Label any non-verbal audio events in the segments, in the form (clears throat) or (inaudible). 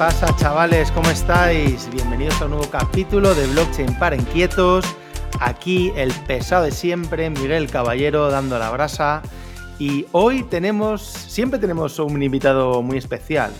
pasa, chavales? ¿Cómo estáis? Bienvenidos a un nuevo capítulo de Blockchain para Inquietos. Aquí el pesado de siempre, Miguel Caballero, dando la brasa. Y hoy tenemos, siempre tenemos un invitado muy especial,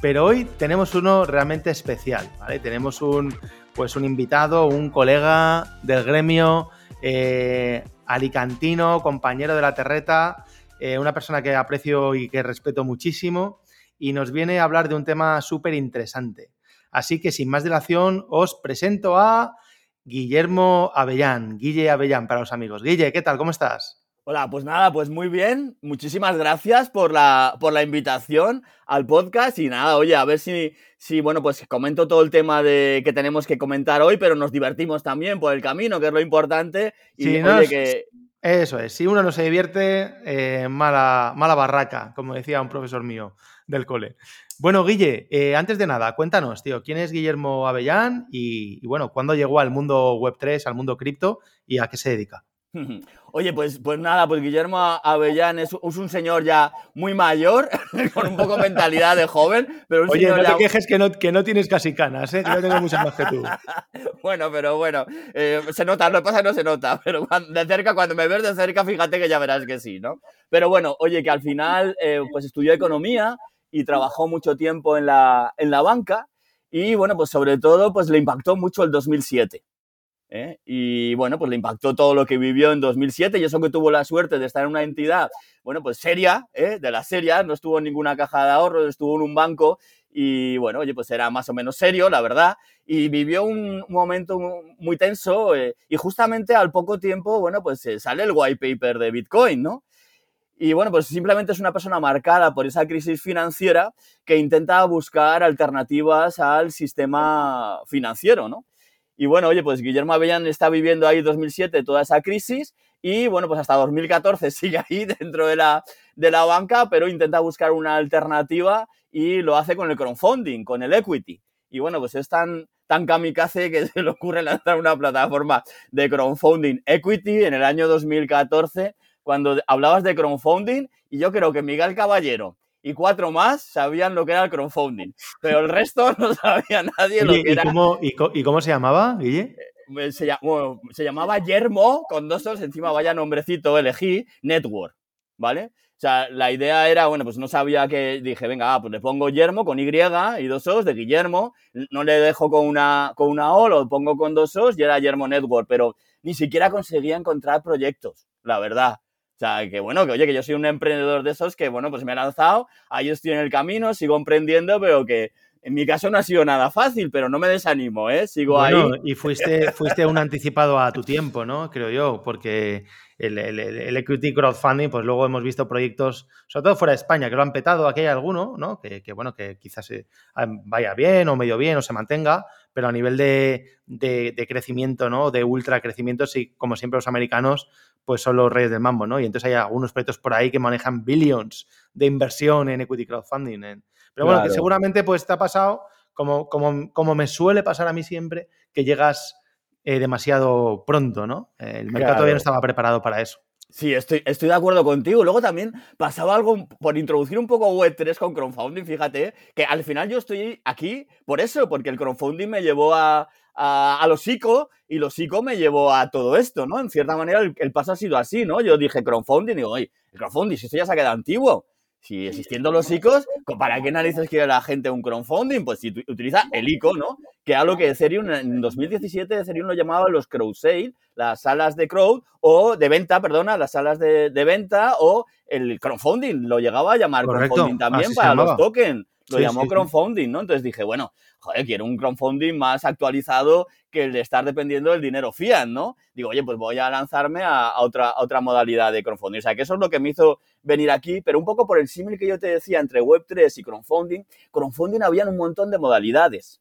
pero hoy tenemos uno realmente especial. Tenemos un, pues un invitado, un colega del gremio, eh, alicantino, compañero de la terreta, eh, una persona que aprecio y que respeto muchísimo y nos viene a hablar de un tema súper interesante. Así que sin más dilación os presento a Guillermo Avellán, Guille Avellán para los amigos. Guille, ¿qué tal? ¿Cómo estás? Hola, pues nada, pues muy bien. Muchísimas gracias por la, por la invitación al podcast y nada, oye, a ver si, si, bueno, pues comento todo el tema de que tenemos que comentar hoy, pero nos divertimos también por el camino, que es lo importante. Y que... Eso es, si uno no se divierte, eh, mala, mala barraca, como decía un profesor mío del cole. Bueno, Guille, eh, antes de nada, cuéntanos, tío, ¿quién es Guillermo Avellán y, bueno, cuándo llegó al mundo Web3, al mundo cripto y a qué se dedica? (laughs) Oye, pues, pues nada, pues Guillermo Avellán es, un señor ya muy mayor, (laughs) con un poco mentalidad de joven, pero un Oye, no te quejes que no, que no tienes casi canas, ¿eh? yo tengo muchas más que tú. (laughs) bueno, pero bueno, eh, se nota, lo que pasa no se nota, pero de cerca, cuando me ves de cerca, fíjate que ya verás que sí, ¿no? Pero bueno, oye, que al final, eh, pues estudió economía, y trabajó mucho tiempo en la, en la banca y bueno, pues sobre todo pues le impactó mucho el 2007. ¿eh? Y bueno, pues le impactó todo lo que vivió en 2007 y eso que tuvo la suerte de estar en una entidad, bueno, pues seria, ¿eh? de la seria, no estuvo en ninguna caja de ahorros, estuvo en un banco y bueno, oye, pues era más o menos serio, la verdad, y vivió un, momento muy tenso eh, y justamente al poco tiempo, bueno, pues sale el white paper de Bitcoin, ¿no? Y bueno, pues simplemente es una persona marcada por esa crisis financiera que intenta buscar alternativas al sistema financiero, ¿no? Y bueno, oye, pues Guillermo Avellán está viviendo ahí 2007 toda esa crisis y bueno, pues hasta 2014 (laughs) sigue ahí dentro de la, de la banca, pero intenta buscar una alternativa y lo hace con el crowdfunding, con el equity. Y bueno, pues es tan, tan kamikaze que (laughs) se le ocurre lanzar una plataforma de crowdfunding equity en el año 2014 cuando hablabas de crowdfunding y yo creo que Miguel Caballero y cuatro más sabían lo que era el crowdfunding, pero el resto (laughs) no sabía nadie lo que ¿y era. Cómo, y, cómo se llamaba, Guille? Eh, se, se, llamaba Yermo, con dos dos, encima vaya nombrecito elegí, Network, ¿vale? O sea, la idea era, bueno, pues no sabía que, dije, venga, ah, pues le pongo Yermo con Y y dos os de Guillermo, no le dejo con una, con una O, lo pongo con dos os y era Yermo Network, pero ni siquiera conseguía encontrar proyectos, la verdad. O sea, que bueno, que oye, que yo soy un emprendedor de esos que, bueno, pues me he lanzado, ahí estoy en el camino, sigo emprendiendo, pero que en mi caso no ha sido nada fácil, pero no me desanimo, ¿eh? Sigo ahí. Y fuiste, fuiste un anticipado a tu tiempo, ¿no? Creo yo, porque el, el, equity crowdfunding, pues luego hemos visto proyectos, sobre todo fuera de España, que lo han petado, aquí hay alguno, ¿no? Que, que bueno, que quizás vaya bien o medio bien o se mantenga, pero a nivel de, de, de crecimiento, ¿no? De ultra crecimiento, sí, como siempre los americanos, pues son los reyes del mambo, ¿no? Y entonces hay algunos proyectos por ahí que manejan billions de inversión en equity crowdfunding. Pero bueno, que seguramente pues te ha pasado, como, como, como, me suele pasar a mí siempre, que llegas eh, demasiado pronto, ¿no? El mercado todavía no estaba preparado para eso. Sí, estoy, estoy de acuerdo contigo. Luego también pasaba algo por introducir un poco Web3 con crowdfunding, fíjate, que al final yo estoy aquí por eso, porque el crowdfunding me llevó a, a, los ICO y los ICO me llevó a todo esto, ¿no? En cierta manera el, paso ha sido así, ¿no? Yo dije crowdfunding y digo, oye, el crowdfunding, si esto ya se ha quedado antiguo. Si existiendo los ICOs, ¿para qué narices quiere la gente un crowdfunding? Pues si utiliza el ICO, ¿no? Que era lo que Ethereum en 2017 Ethereum lo llamaba los crowd sale, las salas de crowd o de venta, perdona, las salas de, venta o el crowdfunding, lo llegaba a llamar crowdfunding también para los tokens. Lo llamó crowdfunding, ¿no? Entonces dije, bueno, joder, quiero un crowdfunding más actualizado que el de estar dependiendo del dinero fiat, ¿no? Digo, oye, pues voy a lanzarme a, otra, otra modalidad de crowdfunding. O sea, que eso es lo que me hizo venir aquí, pero un poco por el símil que yo te decía entre Web3 y crowdfunding, crowdfunding habían un montón de modalidades.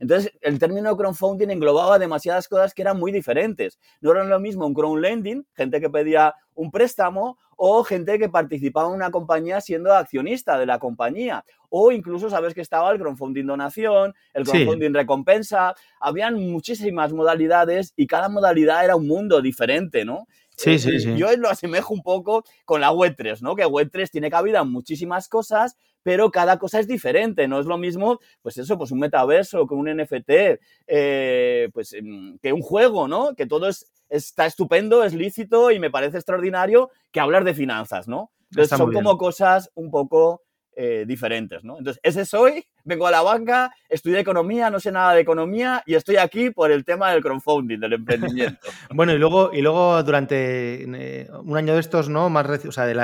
Entonces, el término crowdfunding englobaba demasiadas cosas que eran muy diferentes. No era lo mismo un crowdlending, gente que pedía un préstamo, o gente que participaba en una compañía siendo accionista de la compañía. O incluso sabes que estaba el crowdfunding donación, el crowdfunding recompensa. Habían muchísimas modalidades y cada modalidad era un mundo diferente, ¿no? Sí, sí, sí. Yo lo asemejo un poco con la Web3, ¿no? Que Web3 tiene cabida en muchísimas cosas, pero cada cosa es diferente, no es lo mismo, pues eso, pues un metaverso, que un NFT, eh, pues em, que un juego, ¿no? Que todo es, está estupendo, es lícito y me parece extraordinario que hablar de finanzas, ¿no? Entonces son como cosas un poco eh, diferentes, ¿no? Entonces, ese soy, vengo a la banca, estudié economía, no sé nada de economía y estoy aquí por el tema del crowdfunding, del emprendimiento. (laughs) bueno, y luego, y luego durante eh, un año de estos, ¿no? Más o sea, de,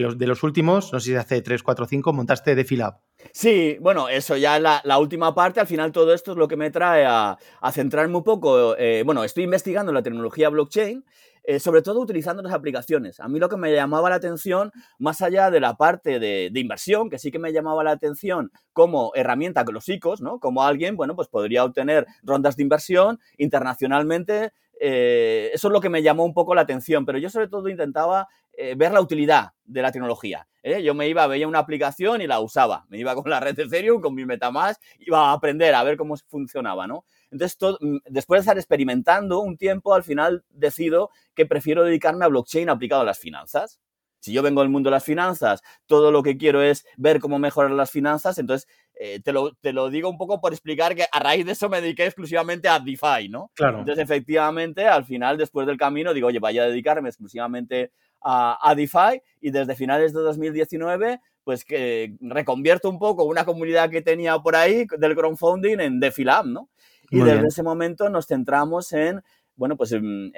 los, de los últimos, no sé si hace 3, 4, 5, montaste DefiLab. Sí, bueno, eso ya es la, última parte. Al final todo esto es lo que me trae a, centrarme un poco. Eh, bueno, estoy investigando la tecnología blockchain eh, sobre todo utilizando las aplicaciones. A mí lo que me llamaba la atención, más allá de la parte de, inversión, que sí que me llamaba la atención como herramienta con los ICOs, ¿no? Como alguien, bueno, pues podría obtener rondas de inversión internacionalmente. Eh, eso es lo que me llamó un poco la atención, pero yo sobre todo intentaba eh, ver la utilidad de la tecnología. Yo me iba, veía una aplicación y la usaba. Me iba con la red de Ethereum, con mi Metamask, iba a aprender a ver cómo funcionaba, ¿no? Entonces, mm, después de estar experimentando un tiempo, al final decido que prefiero dedicarme a blockchain aplicado a las finanzas. Si yo vengo del mundo de las finanzas, todo lo que quiero es ver cómo mejorar las finanzas, entonces eh, te, lo, te, lo, digo un poco por explicar que a raíz de eso me dediqué exclusivamente a DeFi, ¿no? Claro. Entonces, efectivamente, al final, después del camino, digo, oye, vaya a dedicarme exclusivamente a, a DeFi y desde finales de 2019 pues que reconvierto un poco una comunidad que tenía por ahí del crowdfunding en DeFi ¿no? Y desde ese momento nos centramos en, bueno, pues en,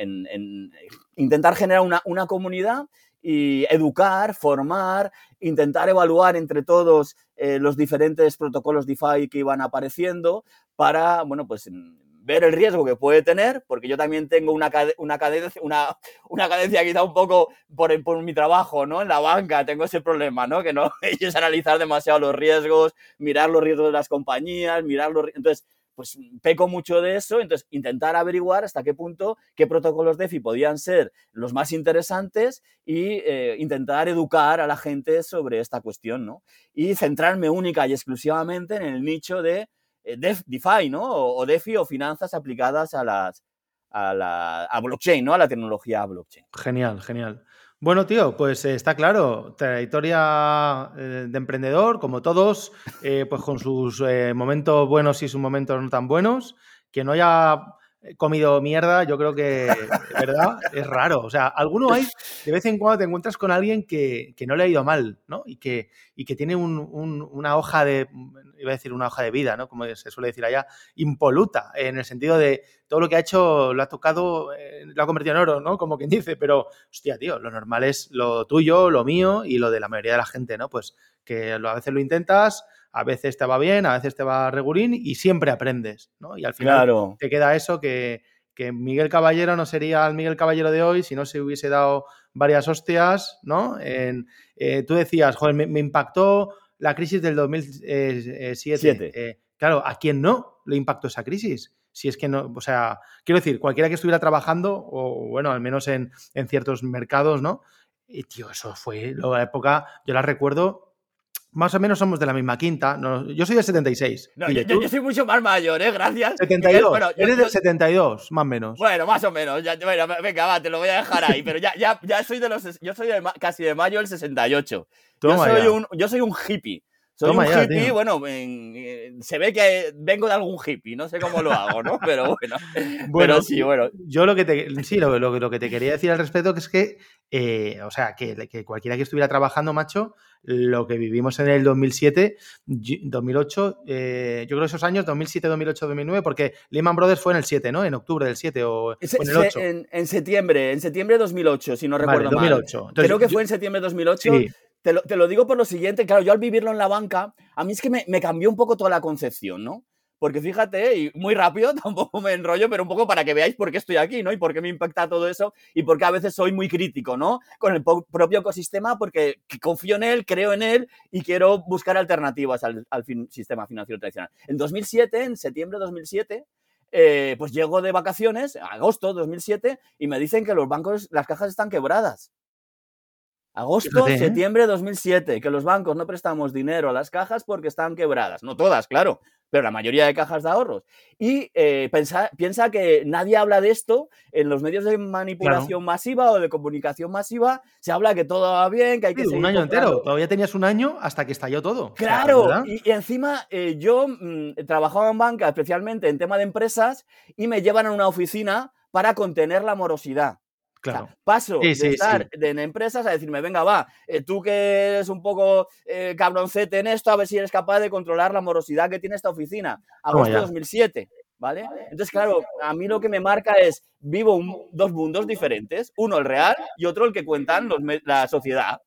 intentar generar una, comunidad y educar, formar, intentar evaluar entre todos eh, los diferentes protocolos DeFi que iban apareciendo para, bueno, pues ver el riesgo que puede tener, porque yo también tengo una, una, cadencia, una, una cadencia quizá un poco por, por, mi trabajo, ¿no? En la banca tengo ese problema, ¿no? Que no (laughs) es analizar demasiado los riesgos, mirar los riesgos de las compañías, mirar los... Entonces, pues peco mucho de eso, entonces intentar averiguar hasta qué punto qué protocolos DeFi podían ser los más interesantes y eh, intentar educar a la gente sobre esta cuestión, ¿no? Y centrarme única y exclusivamente en el nicho de eh, DeFi, ¿no? O, DeFi o finanzas aplicadas a las a la a blockchain, ¿no? A la tecnología blockchain. Genial, genial. Bueno, tío, pues eh, está claro, trayectoria eh, de emprendedor, como todos, pues con sus momentos buenos y sus momentos no tan buenos, que no haya comido mierda, yo creo que, ¿verdad? Es raro. O sea, alguno hay, de vez en cuando te encuentras con alguien que, no le ha ido mal, ¿no? Y que, y que tiene una hoja de, iba a decir una hoja de vida, ¿no? Como se suele decir allá, impoluta, en el sentido de todo lo que ha hecho lo ha tocado, eh, lo ha convertido en oro, ¿no? Como quien dice, pero, hostia, tío, lo normal es lo tuyo, lo mío y lo de la mayoría de la gente, ¿no? Pues que a veces lo intentas, a veces te va bien, a veces te va regulín y siempre aprendes, ¿no? Y al final te queda eso que, Miguel Caballero no sería el Miguel Caballero de hoy si no se hubiese dado varias hostias, ¿no? En, eh, tú decías, joder, me, impactó la crisis del 2007. Eh, claro, ¿a quién no le impactó esa crisis? Si es que no, o sea, quiero decir, cualquiera que estuviera trabajando, o bueno, al menos en, en ciertos mercados, ¿no? Y tío, eso fue la época, yo la recuerdo más o menos somos de la misma quinta. yo soy del 76. No, yo, yo, soy mucho más mayor, ¿eh? Gracias. 72. Bueno, Eres del 72, más o menos. Bueno, más o menos. Ya, bueno, venga, va, te lo voy a dejar ahí. Pero ya, ya, ya soy de los. Yo soy casi de mayo del 68. yo, soy un, yo soy un hippie. Soy un hippie, bueno, se ve que vengo de algún hippie, no sé cómo lo hago, ¿no? (laughs) Pero bueno. bueno pero sí, bueno. Yo lo que te, sí, lo, lo, que te quería decir al respecto que es que, eh, o sea, que, que, cualquiera que estuviera trabajando, macho, lo que vivimos en el 2007, 2008, eh, yo creo esos años, 2007, 2008, 2009, porque Lehman Brothers fue en el 7, ¿no? En octubre del 7 o, en el 8. En, septiembre, en septiembre de 2008, si no recuerdo 2008. mal. creo que fue en septiembre de 2008. Sí. Te lo, te lo, digo por lo siguiente, claro, yo al vivirlo en la banca, a mí es que me, cambió un poco toda la concepción, ¿no? Porque fíjate, y muy rápido, (laughs) tampoco me enrollo, pero un poco para que veáis por qué estoy aquí, ¿no? Y por qué me impacta todo eso y por qué a veces soy muy crítico, ¿no? Con el propio ecosistema porque confío en él, creo en él y quiero buscar alternativas al, sistema financiero tradicional. En 2007, en septiembre de 2007, eh, pues llego de vacaciones, agosto de 2007, y me dicen que los bancos, las cajas están quebradas. Agosto, Fíjate, ¿eh? septiembre de 2007, que los bancos no prestamos dinero a las cajas porque están quebradas. No todas, claro, pero la mayoría de cajas de ahorros. Y eh, pensa- piensa que nadie habla de esto en los medios de manipulación masiva o de comunicación masiva. Se habla que todo va bien, que hay que Sí, seguir un año comprando. entero. Todavía tenías un año hasta que estalló todo. O sea, Claro, y encima eh, yo mm, trabajaba en banca, especialmente en tema de empresas, y me llevan a una oficina para contener la morosidad. O sea, Claro. paso Sí, de estar sí. en empresas a decirme, venga, va, eh, tú que eres un poco eh, cabroncete en esto, a ver si eres capaz de controlar la morosidad que tiene esta oficina. Agosto de ya. 2007, ¿vale? Entonces, claro, a mí lo que me marca es, vivo un- dos mundos diferentes, uno el real y otro el que cuentan los la sociedad.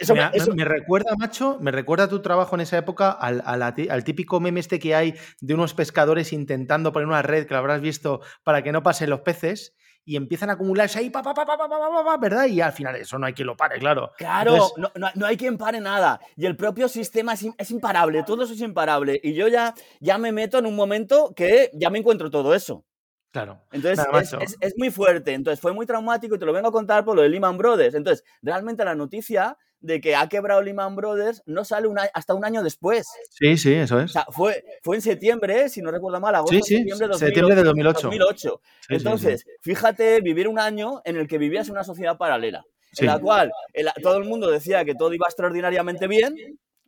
Eso, me, eso- recuerda, macho, me recuerda tu trabajo en esa época al, a la ti- al típico meme este que hay de unos pescadores intentando poner una red, que lo habrás visto, para que no pasen los peces, y empiezan a acumularse ahí, pa, pa, pa, pa, pa, pa, pa, ¿verdad? Y al final eso no hay quien lo pare, claro. Claro, Entonces, no, no, no, hay quien pare nada. Y el propio sistema es, es, imparable, todo eso es imparable. Y yo ya, ya me meto en un momento que ya me encuentro todo eso. Claro. Entonces es, es, es, muy fuerte. Entonces fue muy traumático y te lo vengo a contar por lo de Lehman Brothers. Entonces, realmente la noticia de que ha quebrado Lehman Brothers no sale un a- hasta un año después. Sí, sí, eso O es. sea, fue, fue en septiembre, si no recuerdo mal, agosto, Sí, sí, septiembre de septiembre de 2008. 2008. Sí, sí, sí. Entonces, fíjate vivir un año en el que vivías una sociedad paralela, en la cual el- todo el mundo decía que todo iba extraordinariamente bien.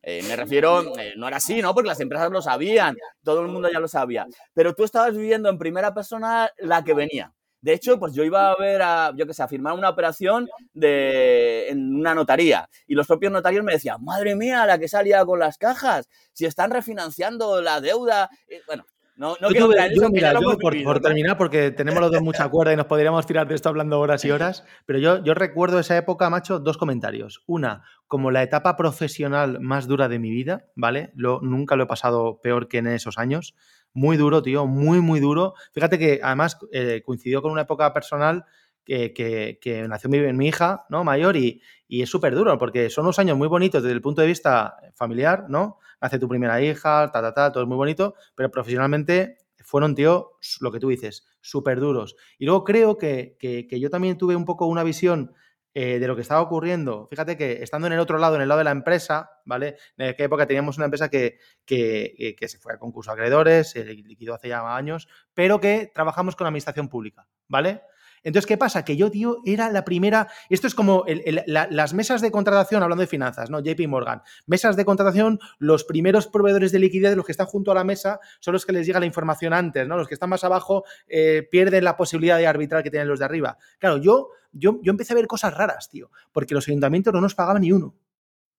Eh, me refiero, eh, no era así, ¿no? Porque las empresas lo sabían, todo el mundo ya lo sabía. Pero tú estabas viviendo en primera persona la que venía. De hecho, pues yo iba a ver a, yo qué sé, a firmar una operación de, en una notaría. Y los propios notarios me decían, madre mía, la que salía con las cajas, si están refinanciando la deuda. Eh, bueno, no, no quiero en yo, mira, yo por, vivido, por ¿no? terminar, porque tenemos los dos mucha cuerda y nos podríamos tirar de esto hablando horas y horas, pero yo, yo recuerdo esa época, macho, dos comentarios. Una, como la etapa profesional más dura de mi vida, ¿vale? Lo, nunca lo he pasado peor que en esos años. Muy duro, tío, muy, muy duro. Fíjate que además eh, coincidió con una época personal que, que- que nació mi, mi hija, ¿no? Mayor y, y es súper duro porque son unos años muy bonitos desde el punto de vista familiar, ¿no? Nace tu primera hija, ta, ta, ta, todo es muy bonito, pero profesionalmente fueron, tío, lo que tú dices, súper duros. Y luego creo que, que- yo también tuve un poco una visión eh, de lo que estaba ocurriendo. Fíjate que estando en el otro lado, en el lado de la empresa, ¿vale? En aquella época teníamos una empresa que, que, que- que se fue a concurso de acreedores, se liquidó hace ya años, pero que trabajamos con la administración pública, ¿vale? Entonces, ¿qué pasa? Que yo, tío, era la primera. Esto es como las mesas de contratación, hablando de finanzas, ¿no? JP Morgan. Mesas de contratación, los primeros proveedores de liquidez, los que están junto a la mesa, son los que les llega la información antes, ¿no? Los que están más abajo eh, pierden la posibilidad de arbitrar que tienen los de arriba. Claro, yo, yo, yo empecé a ver cosas raras, tío, porque los ayuntamientos no nos pagaban ni uno.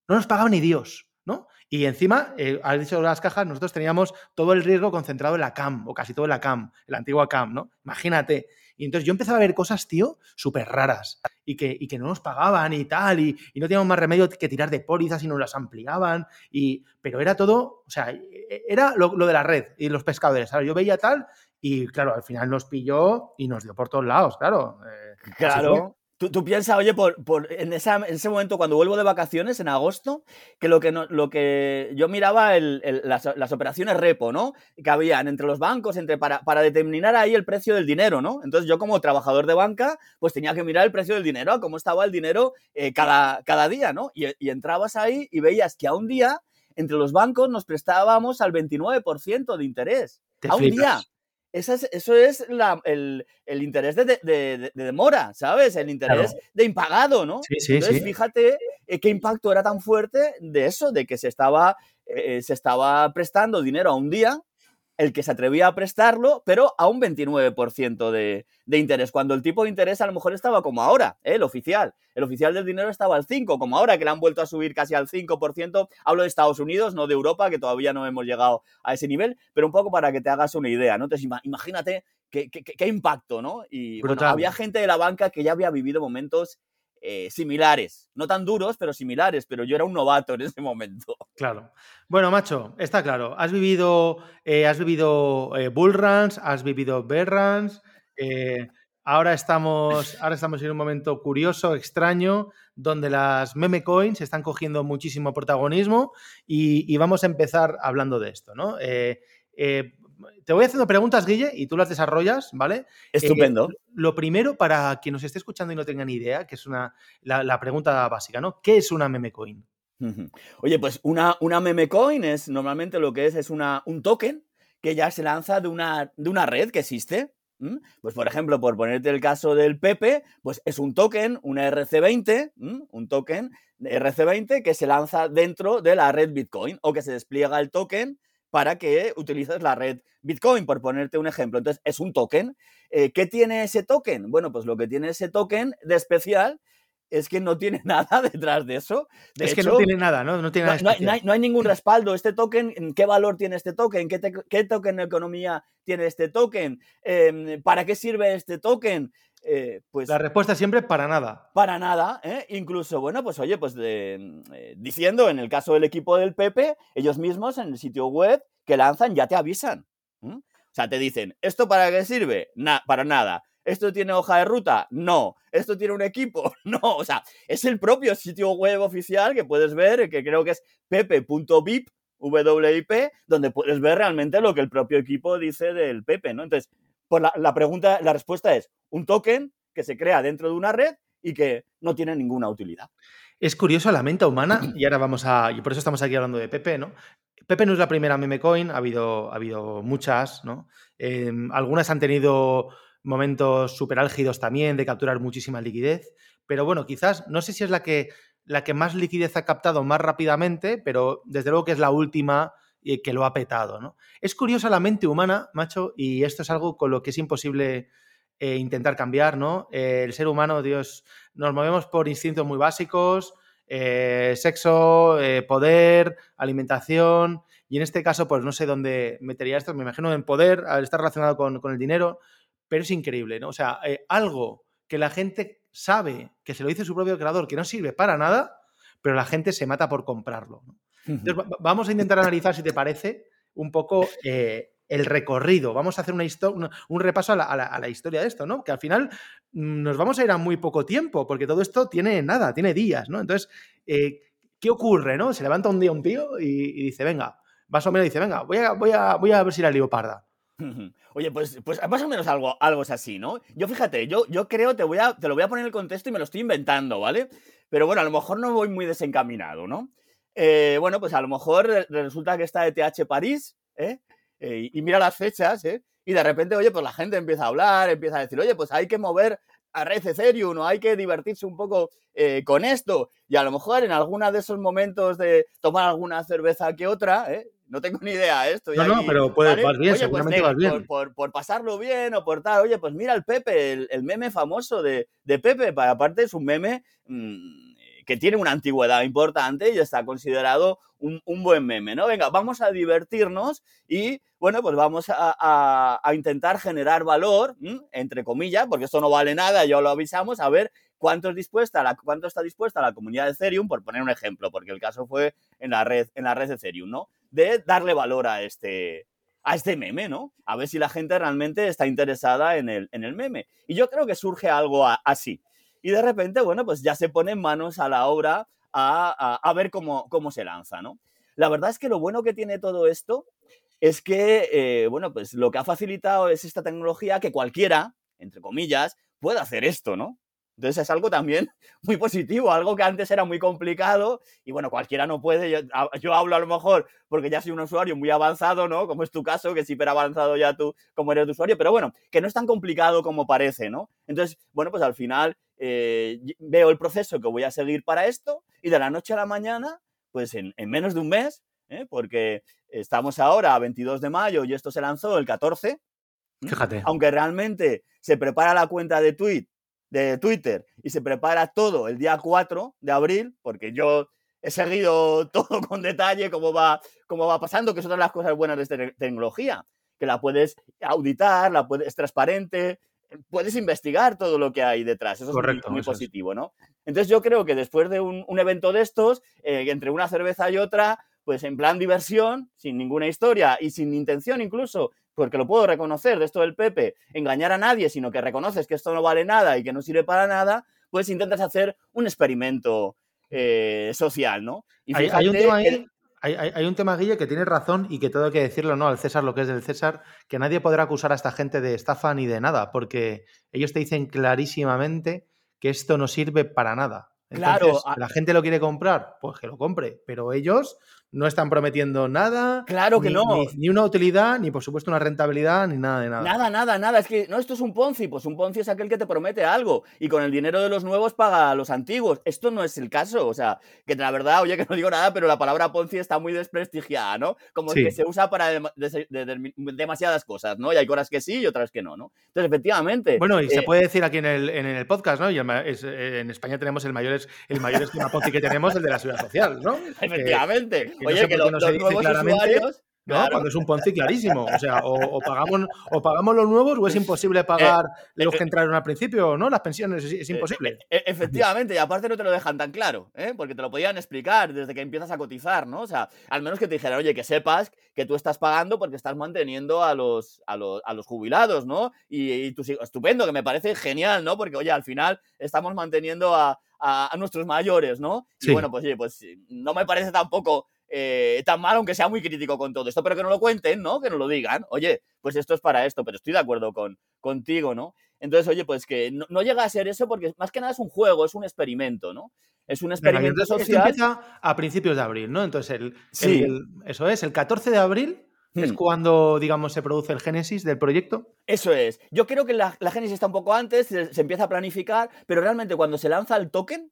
No nos pagaba ni Dios, ¿no? Y encima, eh, has dicho las cajas, nosotros teníamos todo el riesgo concentrado en la CAM, o casi todo en la CAM, en la antigua CAM, ¿no? Imagínate. Y entonces yo empezaba a ver cosas, tío, súper raras y que, y que no nos pagaban y tal, y, y no teníamos más remedio que tirar de pólizas y nos las ampliaban, y, pero era todo, o sea, era lo, lo de la red y los pescadores, ¿sabes? Yo veía tal y claro, al final nos pilló y nos dio por todos lados, claro. eh. Claro. Tú, tú piensas, oye, por, por- en, esa- en ese momento cuando vuelvo de vacaciones, en agosto, que lo que, no- lo que yo miraba el- el- las, las operaciones repo, ¿no? Que habían entre los bancos, entre, para, para determinar ahí el precio del dinero, ¿no? Entonces yo como trabajador de banca, pues tenía que mirar el precio del dinero, cómo estaba el dinero eh, cada, cada día, ¿no? Y, y entrabas ahí y veías que a un día, entre los bancos, nos prestábamos al 29% de interés. Te a un flipas. día. Esa es- eso es la- el, el interés de, de- de- de demora, ¿sabes? El interés de impagado, ¿no? Sí, sí, Entonces, sí. fíjate eh, qué impacto era tan fuerte de eso, de que se estaba, eh, se estaba prestando dinero a un día, el que se atrevía a prestarlo, pero a un 29% de, de interés, cuando el tipo de interés a lo mejor estaba como ahora, ¿eh? el oficial. El oficial del dinero estaba al 5, como ahora, que le han vuelto a subir casi al 5%. Hablo de Estados Unidos, no de Europa, que todavía no hemos llegado a ese nivel, pero un poco para que te hagas una idea, ¿no? Entonces, ima- imagínate qué, qué- qué- qué impacto, ¿no? Y bueno, había gente de la banca que ya había vivido momentos eh, similares, no tan duros, pero similares, pero yo era un novato en ese momento. (laughs) Claro. Bueno, macho, está claro. Has vivido, eh, has vivido eh, bull runs, has vivido bear runs. eh, ahora, estamos, ahora estamos en un momento curioso, extraño, donde las meme coins están cogiendo muchísimo protagonismo y, y vamos a empezar hablando de esto, ¿no? Eh, eh, te voy haciendo preguntas, Guille, y tú las desarrollas, ¿vale? Estupendo. lo primero, para quien nos esté escuchando y no tenga ni idea, que es una, la, pregunta básica, ¿no? ¿Qué es una meme coin? Oye, pues una, una meme coin es normalmente lo que es, es una, un token que ya se lanza de una, de una red que existe. Pues por ejemplo, por ponerte el caso del Pepe, pues es un token, una RC20, un token RC20 que se lanza dentro de la red Bitcoin o que se despliega el token para que utilices la red Bitcoin, por ponerte un ejemplo. Entonces, es un token. Eh, ¿Qué tiene ese token? Bueno, pues lo que tiene ese token de especial es que no tiene (laughs) nada detrás de eso. es que no tiene nada, ¿no? No, tiene no, hay, ningún respaldo. Este token, ¿qué valor tiene este token? ¿Qué, qué token de economía tiene este token? Em, ¿Para qué sirve este token? Eh, pues, la respuesta siempre para nada. Para nada, ¿eh? incluso, bueno, pues oye, pues eh, diciendo en el caso del equipo del Pepe, ellos mismos en el sitio web que lanzan ya te avisan. O sea, te dicen, ¿esto para qué sirve? para nada. ¿Esto tiene hoja de ruta? No. ¿Esto tiene un equipo? (laughs) No. O sea, es el propio sitio web oficial que puedes ver, que creo que es pepe.vip, WIP, donde puedes ver realmente lo que el propio equipo dice del Pepe, ¿no? Entonces, pues la, pregunta, la respuesta es un token que se crea dentro de una red y que no tiene ninguna utilidad. Es curioso la mente humana, (clears throat) y ahora vamos a. Y por eso estamos aquí hablando de Pepe, ¿no? Pepe no es la primera meme coin, ha habido, ha habido muchas, ¿no? Em, algunas han tenido momentos súper álgidos también de capturar muchísima liquidez, pero bueno, quizás, no sé si es la que, la que más liquidez ha captado más rápidamente, pero desde luego que es la última que lo ha petado, ¿no? Es curiosa la mente humana, macho, y esto es algo con lo que es imposible eh, intentar cambiar, ¿no? Eh, el ser humano, Dios, nos movemos por instintos muy básicos, eh, sexo, poder, alimentación, y en este caso, pues no sé dónde metería esto, me imagino en poder, al estar relacionado con, con el dinero, pero es increíble, ¿no? O sea, algo que la gente sabe, que se lo dice su propio creador, que no sirve para nada, pero la gente se mata por comprarlo, ¿no? Vamos a intentar analizar, si te parece, un poco eh, el recorrido. Vamos a hacer una un repaso a la, historia de esto, ¿no? Que al final mm, nos vamos a ir a muy poco tiempo, porque todo esto tiene nada, tiene días, ¿no? Entonces, eh, ¿qué ocurre, no? Se levanta un día un tío y, dice, venga, más o menos dice, venga, voy a, voy a, voy a ver si la lío parda. (laughs) Oye, pues, pues más o menos algo, algo es así, ¿no? Yo fíjate, yo, yo creo, te, voy a, te lo voy a poner en el contexto y me lo estoy inventando, ¿vale? Pero bueno, a lo mejor no voy muy desencaminado, ¿no? Eh, bueno, pues a lo mejor resulta que está de TH París, ¿eh? ¿eh? y mira las fechas, ¿eh? Y de repente, oye, pues la gente empieza a hablar, empieza a decir, oye, pues hay que mover a red Ethereum o hay que divertirse un poco eh, con esto. Y a lo mejor en alguno de esos momentos de tomar alguna cerveza que otra, ¿eh? no tengo ni idea esto. No, no, pero puede, bien, pues seguramente vas bien. Por, pasarlo bien o por tal, oye, pues mira el Pepe, el, meme famoso de, de, Pepe, aparte es un meme... Mm, que tiene una antigüedad importante y está considerado un, buen meme, ¿no? Venga, vamos a divertirnos y, bueno, pues vamos a, intentar generar valor, entre comillas, porque esto no vale nada, ya lo avisamos, a ver cuánto, es dispuesta la, cuánto está dispuesta la comunidad de Ethereum, por poner un ejemplo, porque el caso fue en la red, en la red de Ethereum, ¿no? De darle valor a este, a este meme, ¿no? A ver si la gente realmente está interesada en el, en el meme. Y yo creo que surge algo así y de repente, bueno, pues ya se ponen manos a la obra a, ver cómo, cómo se lanza, ¿no? La verdad es que lo bueno que tiene todo esto es que, eh, bueno, pues lo que ha facilitado es esta tecnología que cualquiera, entre comillas, pueda hacer esto, ¿no? Entonces es algo también (laughs) muy positivo, algo que antes era muy complicado y bueno, cualquiera no puede. Yo, hablo a lo mejor porque ya soy un usuario muy avanzado, ¿no? Como es tu caso, que es hiper avanzado ya tú como eres usuario, pero bueno, que no es tan complicado como parece, ¿no? Entonces, bueno, pues al final eh, veo el proceso que voy a seguir para esto y de la noche a la mañana, pues en, menos de un mes, ¿eh? porque estamos ahora a 22 de mayo y esto se lanzó el 14. Fíjate. Aunque realmente se prepara la cuenta de tweet de Twitter y se prepara todo el día 4 de abril, porque yo he seguido (laughs) todo con detalle cómo va, cómo va pasando, que es otra de las cosas buenas de esta tecnología, que la puedes auditar, la puedes, es transparente, puedes investigar todo lo que hay detrás. Eso es muy, positivo, ¿no? Entonces yo creo que después de un, evento de estos, eh, entre una cerveza y otra, pues en plan diversión, sin ninguna historia y sin intención incluso porque lo puedo reconocer de esto del Pepe, engañar a nadie, sino que reconoces que esto no vale nada y que no sirve para nada, pues intentas hacer un experimento eh, social, ¿no? hay, un tema ahí, hay, un tema, Guille, que tiene razón y que todo hay que decirlo, ¿no? Al César lo que es del César, que nadie podrá acusar a esta gente de estafa ni de nada, porque ellos te dicen clarísimamente que esto no sirve para nada. Entonces, claro. ¿La gente lo quiere comprar? Pues que lo compre. Pero ellos no están prometiendo nada. Claro que ni, no. Ni, una utilidad, ni por supuesto una rentabilidad, ni nada de nada. Nada, nada, nada. Es que no, esto es un Ponzi. Pues un Ponzi es aquel que te promete algo y con el dinero de los nuevos paga a los antiguos. Esto no es el caso. O sea, que la verdad, oye, que no digo nada, pero la palabra Ponzi está muy desprestigiada, ¿no? Como que se usa para demasiadas cosas, ¿no? Y hay cosas que sí y otras que no, ¿no? Entonces, efectivamente. Bueno, y se eh, puede decir aquí en el, en el podcast, ¿no? Y eh, en España tenemos el mayor, el mayor esquema Ponzi que tenemos, el de la seguridad social, ¿no? (laughs) Efectivamente. Oye, que, no se dice claramente. ¿no? Cuando es un Ponzi clarísimo. O sea, o, pagamos, o pagamos los nuevos o es imposible pagar eh, los que entraron al principio, ¿no? Las pensiones, es, imposible. Efectivamente, y aparte no te lo dejan tan claro, ¿eh? porque te lo podían explicar desde que empiezas a cotizar, ¿no? O sea, al menos que te dijeran, oye, que sepas que tú estás pagando porque estás manteniendo a los, a los, a los jubilados, ¿no? Y, tú, estupendo, que me parece genial, ¿no? Porque, oye, al final estamos manteniendo a, a, nuestros mayores, ¿no? Y bueno, pues oye, pues no me parece tampoco eh, tan mal, aunque sea muy crítico con todo esto, pero que no lo cuenten, ¿no? Que no lo digan. Oye, pues esto es para esto, pero estoy de acuerdo con, contigo, ¿no? Entonces, oye, pues que no, llega a ser eso porque más que nada es un juego, es un experimento, ¿no? Es un experimento social. Esto empieza a principios de abril, ¿no? Entonces, el, eso es, el 14 de abril es hmm. cuando, digamos, se produce el génesis del proyecto. Eso es. Yo creo que la, génesis está un poco antes, se, se, empieza a planificar, pero realmente cuando se lanza el token,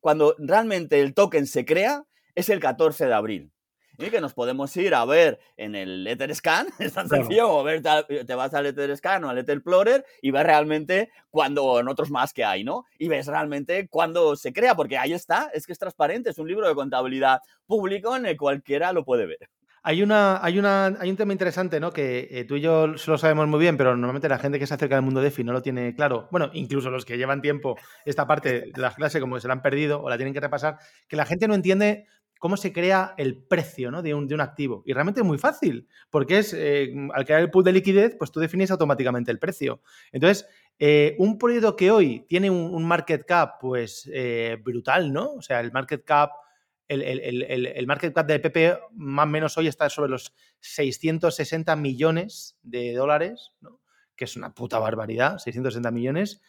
cuando realmente el token se crea, es el 14 de abril. Y que nos podemos ir a ver en el Etherscan, (laughs) es tan sencillo, o ver, te vas al Etherscan o al Etherplorer y ves realmente cuando, en otros más que hay, ¿no? Y ves realmente cuándo se crea, porque ahí está, es que es transparente, es un libro de contabilidad público en el cualquiera lo puede ver. Hay, una, hay, una, hay un tema interesante, ¿no? Que eh, tú y yo lo sabemos muy bien, pero normalmente la gente que se acerca al mundo de DeFi no lo tiene claro. Bueno, incluso los que llevan tiempo esta parte de las clases, como se la han perdido o la tienen que repasar, que la gente no entiende cómo se crea el precio ¿no? de, un, de, un, activo. Y realmente es muy fácil, porque es eh, al crear el pool de liquidez, pues tú defines automáticamente el precio. Entonces, eh, un proyecto que hoy tiene un, market cap, pues eh, brutal, ¿no? O sea, el market cap, el, el, market cap de PP más o menos hoy está sobre los 660 millones de dólares, ¿no? Que es una puta barbaridad, 660 millones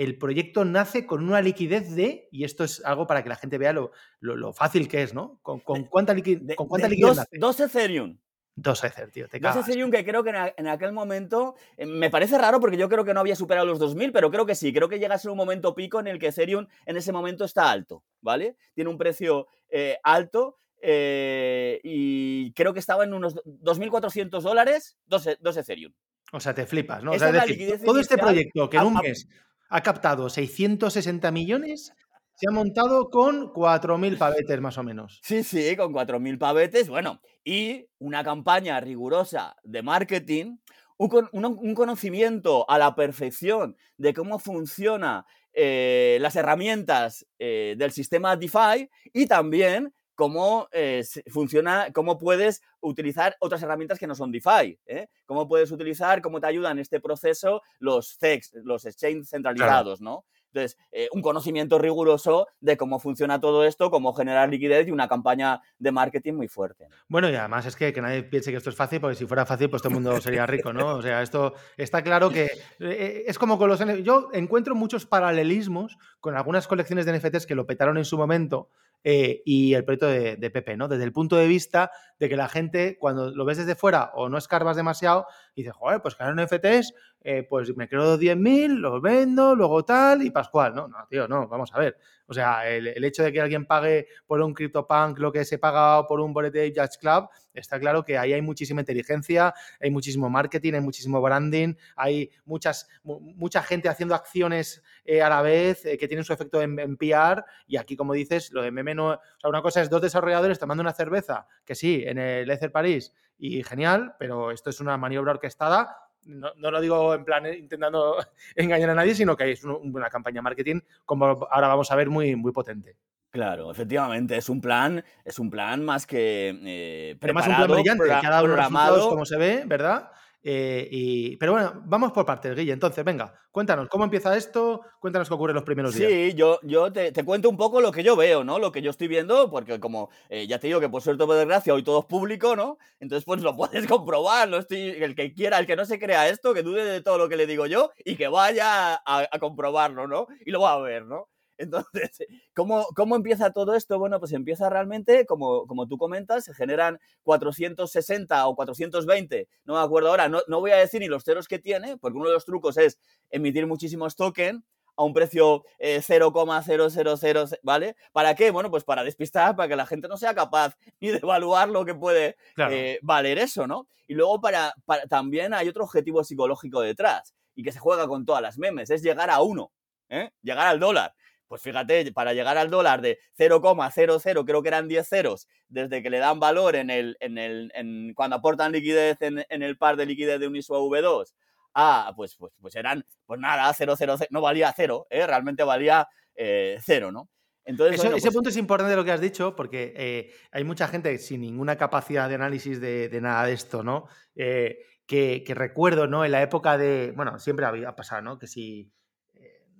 el proyecto nace con una liquidez de, y esto es algo para que la gente vea lo, fácil que es, ¿no? ¿Con, cuánta, liquidez dos, nace? Dos Ethereum. Dos Ethereum, tío. Te dos Ethereum que creo que en, aquel momento eh, me parece raro porque yo creo que no había superado los 2000, pero creo que sí. Creo que llega a ser un momento pico en el que Ethereum en ese momento está alto, ¿vale? Tiene un precio eh, alto eh, y creo que estaba en unos 2.400 dólares, dos, dos Ethereum. O sea, te flipas, ¿no? O sea, todo este proyecto que en un mes ha captado 660 millones, se ha montado con 4.000 pavetes más o menos. Sí, sí, con 4.000 pavetes, bueno, y una campaña rigurosa de marketing, un, conocimiento a la perfección de cómo funcionan eh, las herramientas eh, del sistema DeFi y también cómo eh, funciona, cómo puedes utilizar otras herramientas que no son DeFi. ¿eh? Cómo puedes utilizar, cómo te ayudan en este proceso los CEX, los exchanges centralizados, ¿no? Entonces, eh, un conocimiento riguroso de cómo funciona todo esto, cómo generar liquidez y una campaña de marketing muy fuerte. Bueno, y además es que, que nadie piense que esto es fácil, porque si fuera fácil, pues todo el mundo sería rico, ¿no? O sea, esto está claro que es como con los... Yo encuentro muchos paralelismos con algunas colecciones de NFTs que lo petaron en su momento, eh, y el proyecto de, Pepe, ¿no? Desde el punto de vista de que la gente, cuando lo ves desde fuera o no escarbas demasiado, dice, joder, pues crear NFTs, eh, pues me creo 10.000, los vendo, luego tal y Pascual. No, no, tío, no, vamos a ver. O sea, el, hecho de que alguien pague por un CryptoPunk lo que se paga por un boleto de Judge Club, está claro que ahí hay muchísima inteligencia, hay muchísimo marketing, hay muchísimo branding, hay muchas, mucha gente haciendo acciones eh, a la vez que tienen su efecto en, en, PR. Y aquí, como dices, lo de meme no. O sea, una cosa es dos desarrolladores tomando una cerveza, que sí, en el Ether París, y genial, pero esto es una maniobra orquestada. No, lo digo en plan intentando (laughs) engañar a nadie, sino que es una campaña marketing, como ahora vamos a ver, muy, muy potente. Claro, efectivamente, es un plan, es un plan más que eh, preparado, más un plan brillante, programado, como se ve, ¿verdad? Eh, y, pero bueno, vamos por partes, Guille. Entonces, venga, cuéntanos, ¿cómo empieza esto? Cuéntanos qué ocurre en los primeros días. Sí, yo, yo te, cuento un poco lo que yo veo, ¿no? Lo que yo estoy viendo, porque como eh, ya te digo que por suerte o por desgracia hoy todo es público, ¿no? Entonces, pues lo (laughs) puedes comprobar, ¿no? Estoy, el que quiera, el que no se crea esto, que dude de todo lo que le digo yo y que vaya a, a comprobarlo, ¿no? Y lo va a ver, ¿no? Entonces, (laughs) ¿cómo, ¿cómo, empieza todo esto? Bueno, pues empieza realmente, como, como tú comentas, se generan 460 o 420, no me acuerdo ahora, no, no voy a decir ni los ceros que tiene, porque uno de los trucos es emitir muchísimos tokens a un precio 0,000, eh, ¿vale? ¿Para qué? Bueno, pues para despistar, para que la gente no sea capaz (laughs) ni de evaluar lo que puede eh, valer eso, ¿no? Y luego para, para, también hay otro objetivo psicológico detrás y que se juega con todas las memes, es llegar a uno, ¿eh? llegar al dólar. Pues fíjate, para llegar al dólar de 0,00, creo que eran 10 ceros, desde que le dan valor en el, en el, en, cuando aportan liquidez en, en, el par de liquidez de Uniswap V2, ah, pues, pues, pues eran, pues nada, 0, 0, no valía cero, ¿eh? realmente valía eh, cero, ¿no? Entonces, ese pues punto es importante lo que has dicho, porque eh, hay mucha gente sin ninguna capacidad de análisis de, de nada de esto, ¿no? Eh, que, que, recuerdo, ¿no? En la época de, bueno, siempre había pasado, ¿no? Que si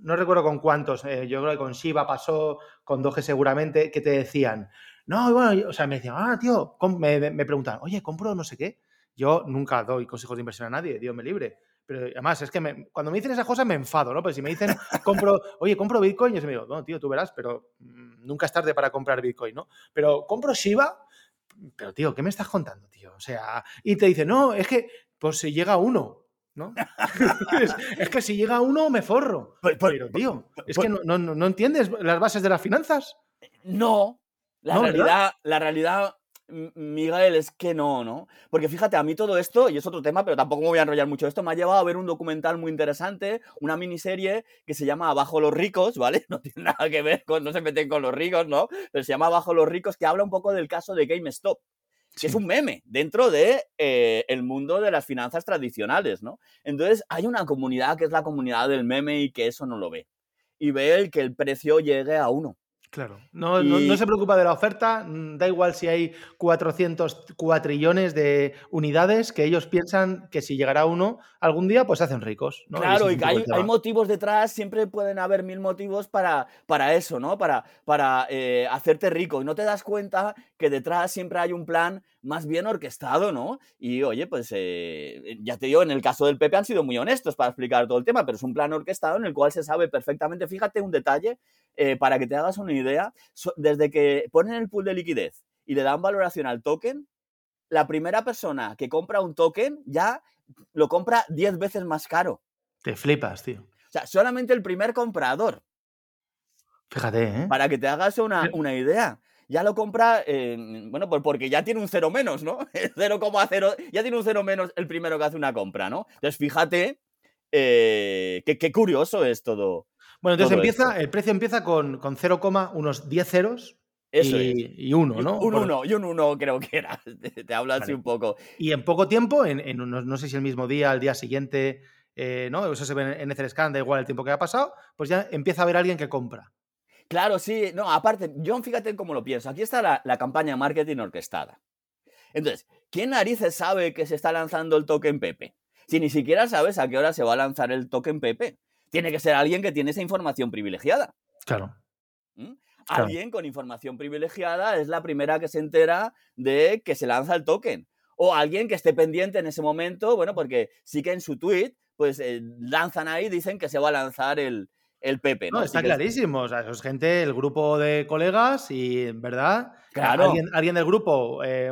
no recuerdo con cuántos, eh, yo creo que con Shiba pasó, con Doge seguramente, que te decían, no, bueno, o sea, me decían, ah, tío, me, preguntan, oye, compro no sé qué. Yo nunca doy consejos de inversión a nadie, Dios me libre. Pero además, es que cuando me dicen esas cosas me enfado, ¿no? Pues si me dicen, (laughs) compro, oye, compro Bitcoin, yo se me digo, no, tío, tú verás, pero mm, nunca es tarde para comprar Bitcoin, ¿no? Pero compro Shiba, pero tío, ¿qué me estás contando, tío? O sea, y te dicen, no, es que, pues si llega uno, ¿no? (laughs) es, que si llega uno me forro. Pues, pues, pero, tío, pues, es que no, entiendes las bases de las finanzas. No. La realidad, la realidad, Miguel, es que no, ¿no? Porque fíjate, a mí todo esto, y es otro tema, pero tampoco me voy a enrollar mucho esto, me ha llevado a ver un documental muy interesante, una miniserie que se llama Abajo los ricos, ¿vale? (laughs) No tiene nada que ver con, no se meten con los ricos, ¿no? Pero se llama Abajo los ricos, que habla un poco del caso de GameStop que es un meme dentro de eh, el mundo de las finanzas tradicionales, ¿no? Entonces hay una comunidad que es la comunidad del meme y que eso no lo ve. Y ve el que el precio llegue a uno. Claro, no, no, se preocupa de la oferta, mm, da igual si hay 400 cuatrillones de unidades, que ellos piensan que si llegará uno algún día, pues se hacen ricos. Claro, y, que hay, motivos detrás, siempre pueden haber mil motivos para, para eso, ¿no? Para, para eh, hacerte rico. Y no te das cuenta que detrás siempre hay un plan más bien orquestado, ¿no? Y oye, pues eh, ya te digo, en el caso del Pepe han sido muy honestos para explicar todo el tema, pero es un plan orquestado en el cual se sabe perfectamente, fíjate un detalle, eh, para que te hagas una idea, desde que ponen el pool de liquidez y le dan valoración al token, la primera persona que compra un token ya lo compra 10 veces más caro. Te flipas, tío. O sea, solamente el primer comprador. Fíjate, ¿eh? Para que te hagas una, una idea ya lo compra, bueno, pues porque ya tiene un cero menos, ¿no? (laughs) 0,0, ya tiene un cero menos el primero que hace una compra, ¿no? Entonces, fíjate eh, qué curioso es todo. Bueno, entonces empieza, el precio empieza con, con 0, unos 10 ceros. y, uno, ¿no? Un 1 y un 1 creo que era. (laughs) Te, hablo así un poco. Y en poco tiempo, en, en unos, no sé si el mismo día, al día siguiente, eh, ¿no? Eso se ve en Etherscan, da igual el tiempo que ha pasado, pues ya empieza a haber alguien que compra. Claro, sí. No, aparte, John, fíjate cómo lo pienso. Aquí está la, campaña marketing orquestada. Entonces, ¿quién narices sabe que se está lanzando el token Pepe? Si ni siquiera sabes a qué hora se va a lanzar el token Pepe. Tiene que ser alguien que tiene esa información privilegiada. Claro. ¿Mm? Alguien con información privilegiada es la primera que se entera de que se lanza el token. O alguien que esté pendiente en ese momento, bueno, porque sí que en su tweet, pues eh, lanzan ahí, dicen que se va a lanzar el, el Pepe. ¿no? está clarísimo. O sea, eso es gente, el grupo de colegas y, ¿verdad? Claro. Alguien, del grupo, eh,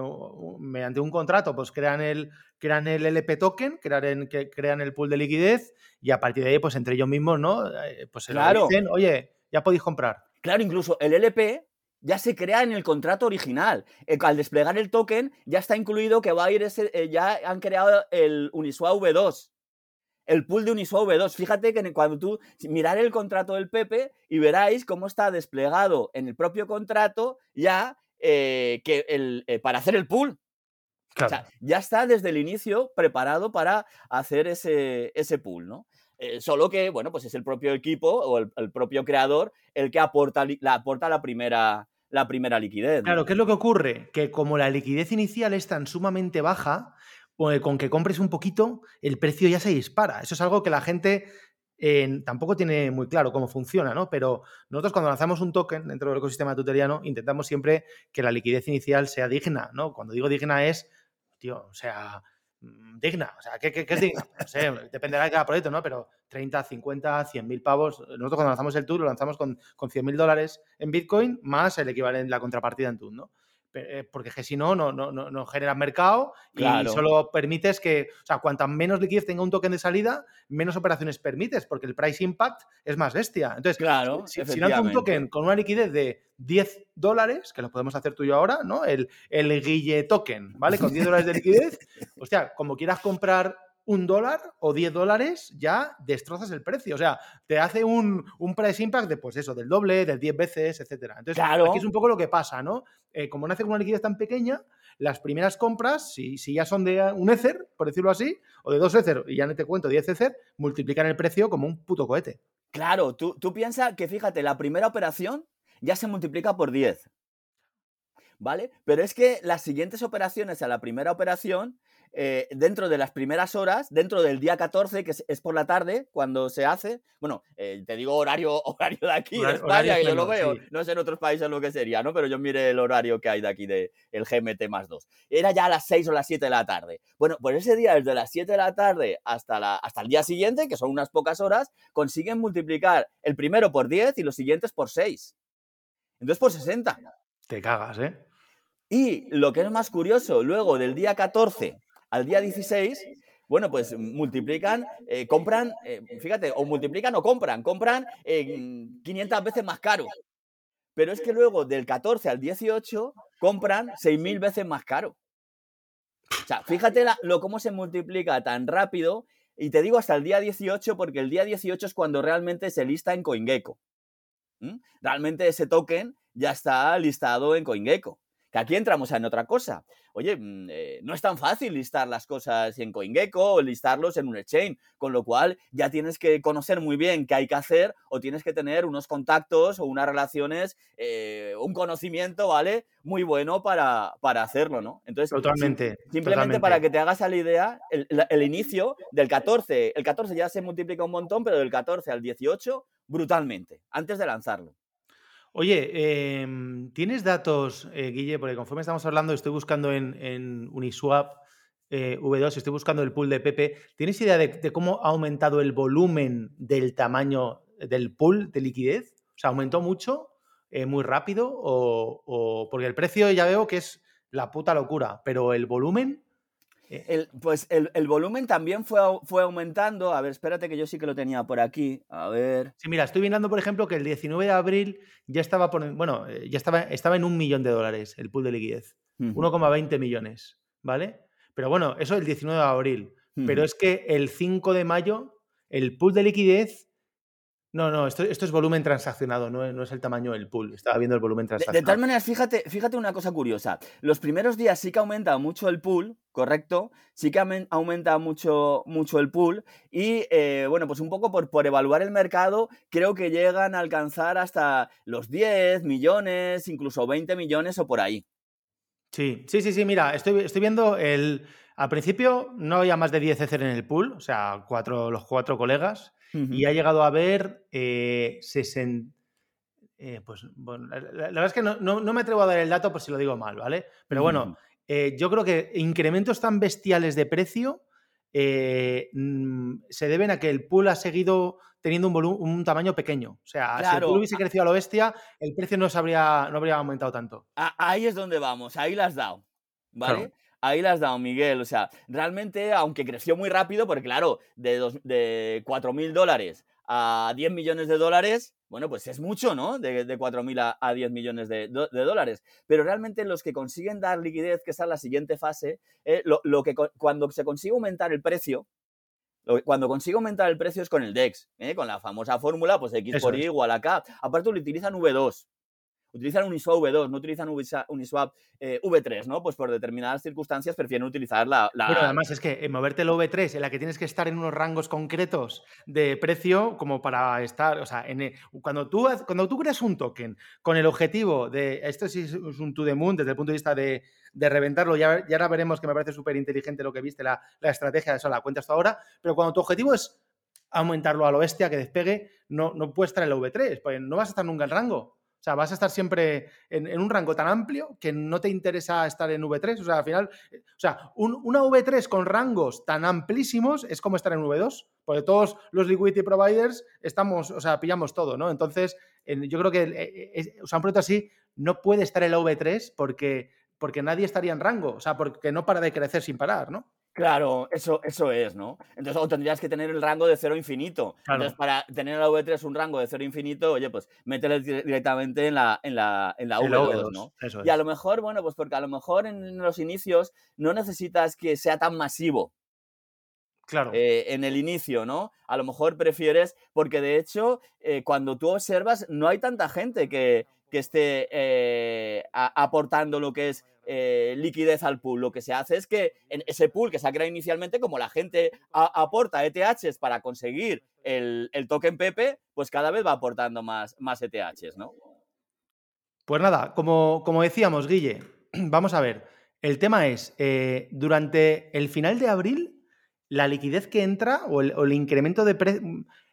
mediante un contrato, pues crean el, crean el LP token, crean, crean el pool de liquidez y a partir de ahí, pues entre ellos mismos, ¿no? Eh, pues se claro. dicen, oye, ya podéis comprar. Claro, incluso el LP ya se crea en el contrato original. Eh, al desplegar el token, ya está incluido que va a ir ese, ya han creado el Uniswap V2 el pool de Uniswap V2. Fíjate que cuando tú mirar el contrato del Pepe y veráis cómo está desplegado en el propio contrato ya eh, que el, eh, para hacer el pool. O sea, ya está desde el inicio preparado para hacer ese, ese pool, ¿no? Eh, solo que, bueno, pues es el propio equipo o el, propio creador el que aporta la, aporta la primera, la primera liquidez. Claro, ¿qué es lo que ocurre? Que como la liquidez inicial es tan sumamente baja, con que compres un poquito, el precio ya se dispara. Eso es algo que la gente tampoco tiene muy claro cómo funciona, ¿no? Pero nosotros cuando lanzamos un token dentro del ecosistema tutoriano, intentamos siempre que la liquidez inicial sea digna, ¿no? Cuando digo digna es, tío, o sea, mm, digna, o sea, ¿qué, es digna? No sé, (laughs) dependerá de cada proyecto, ¿no? Pero 30, 50, 100 mil pavos. Nosotros cuando lanzamos el tour lo lanzamos con, con 100 mil dólares en Bitcoin más el equivalente, la contrapartida en TUN, ¿no? Eh, porque si no, no, no, no generas mercado y solo permites que, o sea, cuanta menos liquidez tenga un token de salida, menos operaciones permites, porque el price impact es más bestia. Entonces, claro, si, si un token con una liquidez de 10 dólares, que lo podemos hacer tú y yo ahora, ¿no? El, el Guille token, ¿vale? Con 10 dólares de liquidez, (laughs) hostia, como quieras comprar un dólar o 10 dólares, ya destrozas el precio. O sea, te hace un, un, price impact de, pues eso, del doble, del 10 veces, etcétera. Entonces, aquí es un poco lo que pasa, ¿no? Eh, como nace con una liquidez tan pequeña, las primeras compras, si, si, ya son de un Ether, por decirlo así, o de dos Ether, y ya no te cuento 10 Ether, multiplican el precio como un puto cohete. Claro, tú, tú piensas que, fíjate, la primera operación ya se multiplica por 10. ¿Vale? Pero es que las siguientes operaciones a la primera operación eh, dentro de las primeras horas, dentro del día 14, que es, por la tarde, cuando se hace, bueno, eh, te digo horario, (laughs) horario de aquí, de España, que yo lo veo, no sé en otros países lo que sería, ¿no? Pero yo mire el horario que hay de aquí, del el GMT más 2. Era ya a las 6 o las 7 de la tarde. Bueno, pues ese día, desde las 7 de la tarde hasta, la, hasta el día siguiente, que son unas pocas horas, consiguen multiplicar el primero por 10 y los siguientes por 6. Entonces por 60. Te cagas, ¿eh? Y lo que es más curioso, luego del día 14 al día 16, bueno, pues multiplican, eh, compran, eh, fíjate, o multiplican o compran, compran 500 veces más caro. Pero es que luego del 14 al 18 compran 6.000 veces más caro. O sea, fíjate lo cómo se multiplica tan rápido y te digo hasta el día 18 porque el día 18 es cuando realmente se lista en CoinGecko. Realmente ese token ya está listado en CoinGecko. Que aquí entramos en otra cosa. Oye, mm, eh, no es tan fácil listar las cosas en CoinGecko o listarlos en un exchange, con lo cual ya tienes que conocer muy bien qué hay que hacer o tienes que tener unos contactos o unas relaciones, eh, un conocimiento, ¿vale? Muy bueno para, para hacerlo, ¿no? Entonces, totalmente. simplemente para que te hagas a la idea, el, el inicio del 14, el 14 ya se multiplica un montón, pero del 14 al 18, brutalmente, antes de lanzarlo. Oye, em, ¿tienes datos, eh, Guille? Porque conforme estamos hablando, estoy buscando en, Uniswap eh, V2, estoy buscando el pool de Pepe. ¿Tienes idea de, cómo ha aumentado el volumen del tamaño del pool de liquidez? O sea, ¿aumentó mucho, eh, muy rápido? O, porque el precio ya veo que es la puta locura, pero el volumen el, pues el, volumen también fue, fue aumentando. A ver, espérate que yo sí que lo tenía por aquí. A ver. Sí, mira, estoy mirando, por ejemplo, que el 19 de abril ya estaba por, bueno, eh, ya estaba, estaba en un millón de dólares el pool de liquidez. 1,20 millones, ¿vale? Pero bueno, eso es el 19 de abril. Pero es que el 5 de mayo, el pool de liquidez no, no, esto, esto es volumen transaccionado, no, es el tamaño del pool. Estaba viendo el volumen transaccionado. De, tal manera, fíjate, fíjate una cosa curiosa. Los primeros días sí que aumenta mucho el pool, ¿correcto? Sí que aumenta mucho, mucho el pool. Y eh, bueno, pues un poco por, por evaluar el mercado, creo que llegan a alcanzar hasta los 10 millones, incluso 20 millones o por ahí. Sí, sí, sí, sí. Mira, estoy, estoy viendo el. Al principio no había más de 10 Ether en el pool, o sea, cuatro, los cuatro colegas y ha llegado a haber 60... Eh, eh, pues bueno, la, verdad es que no, me atrevo a dar el dato por si lo digo mal, ¿vale? Pero bueno, eh, yo creo que incrementos tan bestiales de precio mm, se deben a que el pool ha seguido teniendo un, un tamaño pequeño. O sea, si el pool hubiese crecido a lo bestia, el precio no, habría, no habría aumentado tanto. Ahí es donde vamos, ahí las has dado. ¿Vale? Ahí las has dado, Miguel. O sea, realmente, aunque creció muy rápido, porque claro, de, dos, de 4 mil dólares a 10 millones de dólares, bueno, pues es mucho, ¿no? De, de 4.000 a, a 10 millones de, dólares. Pero realmente los que consiguen dar liquidez, que es la siguiente fase, eh, lo, que cuando se consigue aumentar el precio, cuando consigue aumentar el precio es con el DEX, ¿eh? con la famosa fórmula, pues X por Y igual a K. Aparte lo utilizan V2. Utilizan Uniswap V2, no utilizan Uniswap eh, V3, ¿no? Pues por determinadas circunstancias prefieren utilizar la... la... Bueno, además es que moverte el V3 en la que tienes que estar en unos rangos concretos de precio como para estar, o sea, en cuando, tú, cuando tú creas un token con el objetivo de, esto sí es un to the moon desde el punto de vista de, reventarlo, ya, ahora veremos que me parece súper inteligente lo que viste, la, estrategia, de eso la cuentas tú ahora, pero cuando tu objetivo es aumentarlo a lo bestia, que despegue, no, no puedes en el V3, pues no vas a estar nunca en rango. O sea, vas a estar siempre en, un rango tan amplio que no te interesa estar en V3. O sea, al final, eh, o sea, una V3 con rangos tan amplísimos es como estar en V2, porque todos los liquidity providers estamos, o sea, pillamos todo, ¿no? Entonces, yo creo que, eh, eh, sea, un proyecto así no puede estar en la V3 porque, porque nadie estaría en rango, o sea, porque no para de crecer sin parar, ¿no? Claro, eso, eso es, ¿no? Entonces, o tendrías que tener el rango de cero infinito. Entonces, para tener en la V3 un rango de cero infinito, oye, pues métele directamente en la, en la, en la V2, ¿no? Y a lo mejor, bueno, pues porque a lo mejor en los inicios no necesitas que sea tan masivo. Claro. Eh, en el inicio, ¿no? A lo mejor prefieres, porque de hecho, eh, cuando tú observas, no hay tanta gente que, que esté eh, aportando lo que es eh, liquidez al pool. Lo que se hace es que en ese pool que se ha creado inicialmente, como la gente aporta ETHs para conseguir el, token Pepe, pues cada vez va aportando más, más ETHs, ¿no? Pues nada, como, como decíamos, Guille, (clears throat) vamos a ver. El tema es, eh, durante el final de abril, la liquidez que entra o el, incremento de precio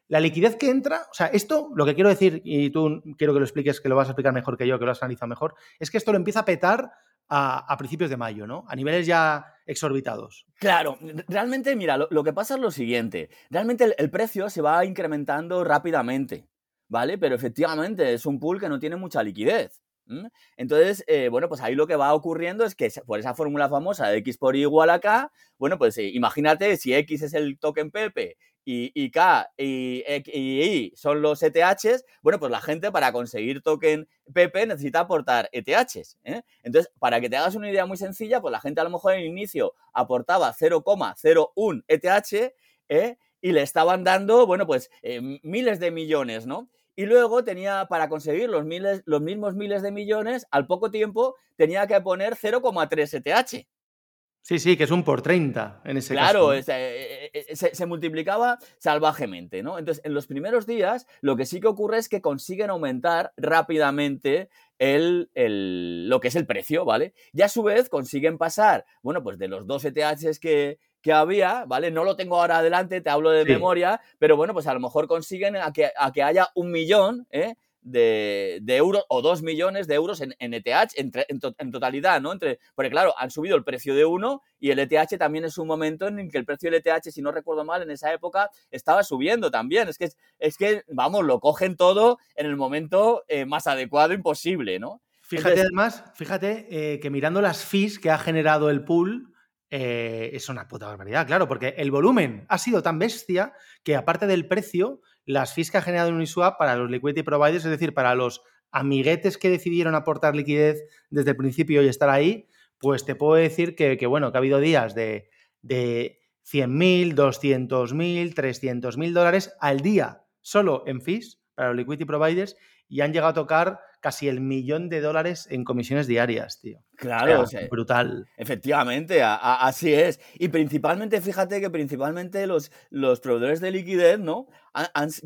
la liquidez que entra, o sea, esto, lo que quiero decir, y tú quiero que lo expliques, que lo vas a explicar mejor que yo, que lo has analizado mejor, es que esto lo empieza a petar a, principios de mayo, ¿no? A niveles ya exorbitados. Claro, realmente, mira, lo, que pasa es lo siguiente. Realmente el, precio se va incrementando rápidamente, ¿vale? Pero efectivamente es un pool que no tiene mucha liquidez. Entonces, eh, bueno, pues ahí lo que va ocurriendo es que por esa fórmula famosa de X por Y igual a K, bueno, pues eh, imagínate si X es el token Pepe y, K y, y, son los ETHs, bueno, pues la gente para conseguir token PP necesita aportar ETHs. ¿eh? Entonces, para que te hagas una idea muy sencilla, pues la gente a lo mejor en el inicio aportaba 0,01 ETH ¿eh? y le estaban dando, bueno, pues eh, miles de millones, ¿no? Y luego tenía, para conseguir los, miles, los mismos miles de millones, al poco tiempo tenía que poner 0,3 ETH. Sí, sí, que es un por 30 en ese caso. Claro, eh, eh, se, multiplicaba salvajemente, ¿no? Entonces, en los primeros días, lo que sí que ocurre es que consiguen aumentar rápidamente el, lo que es el precio, ¿vale? Y a su vez consiguen pasar, bueno, pues de los dos ETHs que, que había, ¿vale? No lo tengo ahora adelante, te hablo de memoria, pero bueno, pues a lo mejor consiguen a que, a que haya un millón, ¿eh? De, euros o dos millones de euros en, ETH e en, totalidad, ¿no? Entre, porque claro, han subido el precio de uno y el ETH también es un momento en el que el precio del ETH, si no recuerdo mal, en esa época estaba subiendo también. Es que, es que vamos, lo cogen todo en el momento eh, más adecuado imposible, ¿no? Fíjate además, fíjate eh, que mirando las fees que ha generado el pool, eh, es una puta barbaridad, claro, porque el volumen ha sido tan bestia que aparte del precio, las fees que ha generado Uniswap para los liquidity providers, es decir, para los amiguetes que decidieron aportar liquidez desde el principio y estar ahí, pues te puedo decir que, bueno, que ha habido días de, de 100.000, 200.000, 300.000 dólares al día solo en fees para los liquidity providers y han llegado a tocar casi el millón de dólares en comisiones diarias, tío. Claro, brutal. Efectivamente, así es. Y principalmente, fíjate que principalmente los, los proveedores de liquidez, ¿no?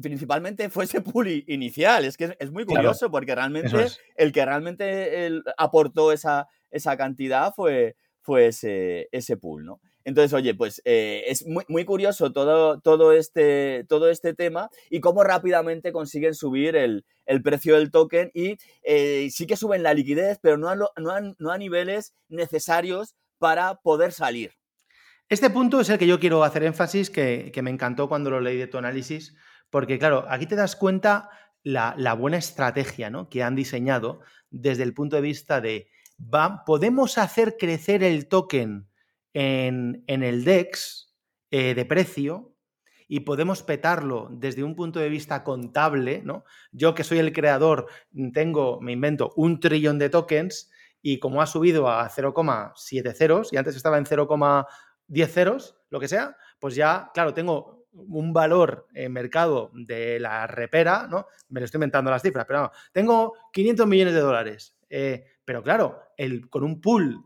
principalmente fue ese pool inicial. Es que es, muy curioso porque realmente el que realmente aportó esa, esa cantidad fue, fue ese, ese pool, ¿no? Entonces, oye, pues eh, es muy, curioso todo, todo, este, todo este tema y cómo rápidamente consiguen subir el, precio del token y eh, sí que suben la liquidez, pero no a, no, a, niveles necesarios para poder salir. Este punto es el que yo quiero hacer énfasis, que, me encantó cuando lo leí de tu análisis, porque claro, aquí te das cuenta la, la buena estrategia ¿no? que han diseñado desde el punto de vista de, va, podemos hacer crecer el token en, el DEX eh, de precio y podemos petarlo desde un punto de vista contable, ¿no? Yo que soy el creador, tengo, me invento, un trillón de tokens y como ha subido a 0,7 ceros y antes estaba en 0,10 ceros, lo que sea, pues ya, claro, tengo un valor en mercado de la repera, ¿no? Me lo estoy inventando las cifras, pero no, tengo 500 millones de dólares. Eh, pero claro, el, con un pool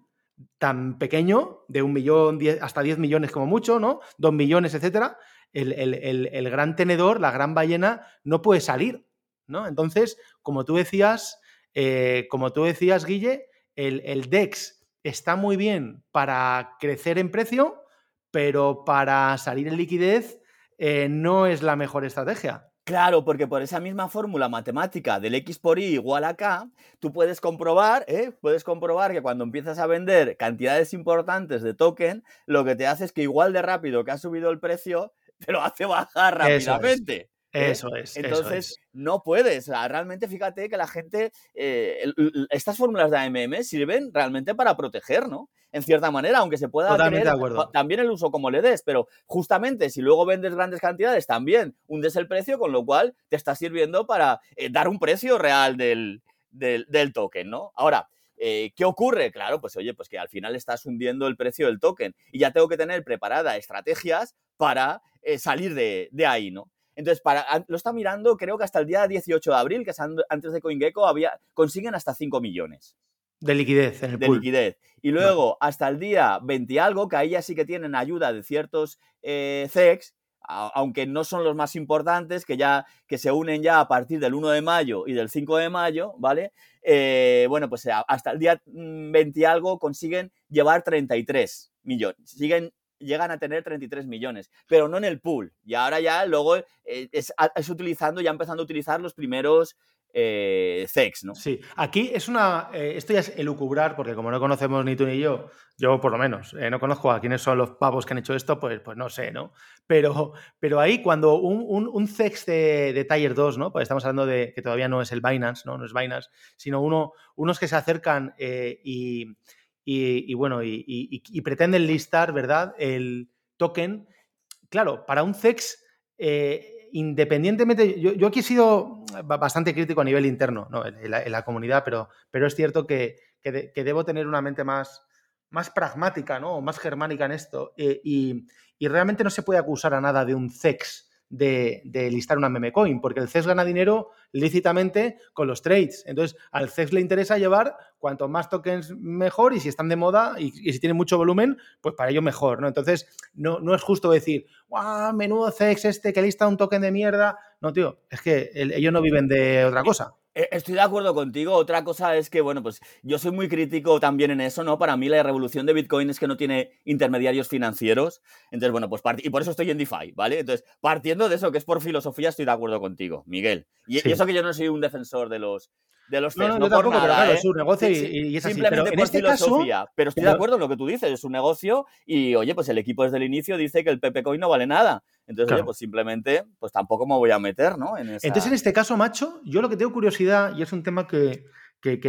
tan pequeño, de un millón hasta 10 millones como mucho, ¿no? Dos millones, etcétera, el, gran tenedor, la gran ballena, no puede salir, ¿no? Entonces, como tú decías, eh, como tú decías, Guille, el, DEX está muy bien para crecer en precio, pero para salir en liquidez eh, no es la mejor estrategia. Claro, porque por esa misma fórmula matemática del X por Y igual a K, tú puedes comprobar, ¿eh? puedes comprobar que cuando empiezas a vender cantidades importantes de token, lo que te hace es que igual de rápido que ha subido el precio, te lo hace bajar rápidamente. ¿Eh? Eso es. Entonces, no puedes. realmente fíjate que la gente, eh, estas fórmulas de AMM sirven realmente para proteger, ¿no? En cierta manera, aunque se pueda tener también el uso como le des, pero justamente si luego vendes grandes cantidades, también hundes el precio, con lo cual te está sirviendo para eh, dar un precio real del, del, token, ¿no? Ahora, ¿Qué ocurre? Claro, pues oye, pues que al final estás hundiendo el precio del token y ya tengo que tener preparadas estrategias para salir de, de, ahí, ¿no? Entonces, para, lo está mirando, creo que hasta el día 18 de abril, que es antes de CoinGecko, había, consiguen hasta 5 millones. De liquidez en el De liquidez. Y luego, hasta el día 20 algo, que ahí ya sí que tienen ayuda de ciertos eh, CEX, aunque no son los más importantes, que ya que se unen ya a partir del 1 de mayo y del 5 de mayo, ¿vale? Eh, bueno, pues hasta el día 20 mm, algo consiguen llevar 33 millones. Siguen llegan a tener 33 millones, pero no en el pool. Y ahora ya luego eh, es, utilizando, ya empezando a utilizar los primeros eh, ¿no? Sí, aquí es una. Eh, esto ya es elucubrar, porque como no conocemos ni tú ni yo, yo por lo menos, eh, no conozco a quiénes son los pavos que han hecho esto, pues, pues no sé, ¿no? Pero, pero ahí cuando un, un, CEX de, de Tier 2, ¿no? Pues estamos hablando de que todavía no es el Binance, ¿no? No es Binance, sino uno, unos que se acercan y y, bueno, y, pretenden listar, ¿verdad? El token. Claro, para un CEX, eh, independientemente, yo, aquí he sido bastante crítico a nivel interno, ¿no? en, la, comunidad, pero, pero es cierto que, debo tener una mente más, más pragmática, ¿no? más germánica en esto. Eh, y, realmente no se puede acusar a nada de un CEX de, listar una meme coin, porque el CES gana dinero lícitamente con los trades. Entonces, al CES le interesa llevar cuanto más tokens mejor y si están de moda y, si tienen mucho volumen, pues para ello mejor, ¿no? Entonces, no, no es justo decir, ¡guau, menudo CEX este que lista un token de mierda! No, tío, es que ellos no viven de otra cosa. Eh, estoy de acuerdo contigo. Otra cosa es que, bueno, pues yo soy muy crítico también en eso, ¿no? Para mí la revolución de Bitcoin es que no tiene intermediarios financieros. Entonces, bueno, pues y por eso estoy en DeFi, ¿vale? Entonces, partiendo de eso, que es por filosofía, estoy de acuerdo contigo, Miguel. Y, eso que yo no soy un defensor de los de los no, no, no, por nada, claro, ¿eh? es un negocio y, es así. Simplemente pero por este filosofía. pero estoy de acuerdo en lo que tú dices, es un negocio y, oye, pues el equipo desde el inicio dice que el Pepe Coin no vale nada. Entonces, oye, pues simplemente, pues tampoco me voy a meter, ¿no? Entonces, en este caso, macho, yo lo que tengo curiosidad, y es un tema que,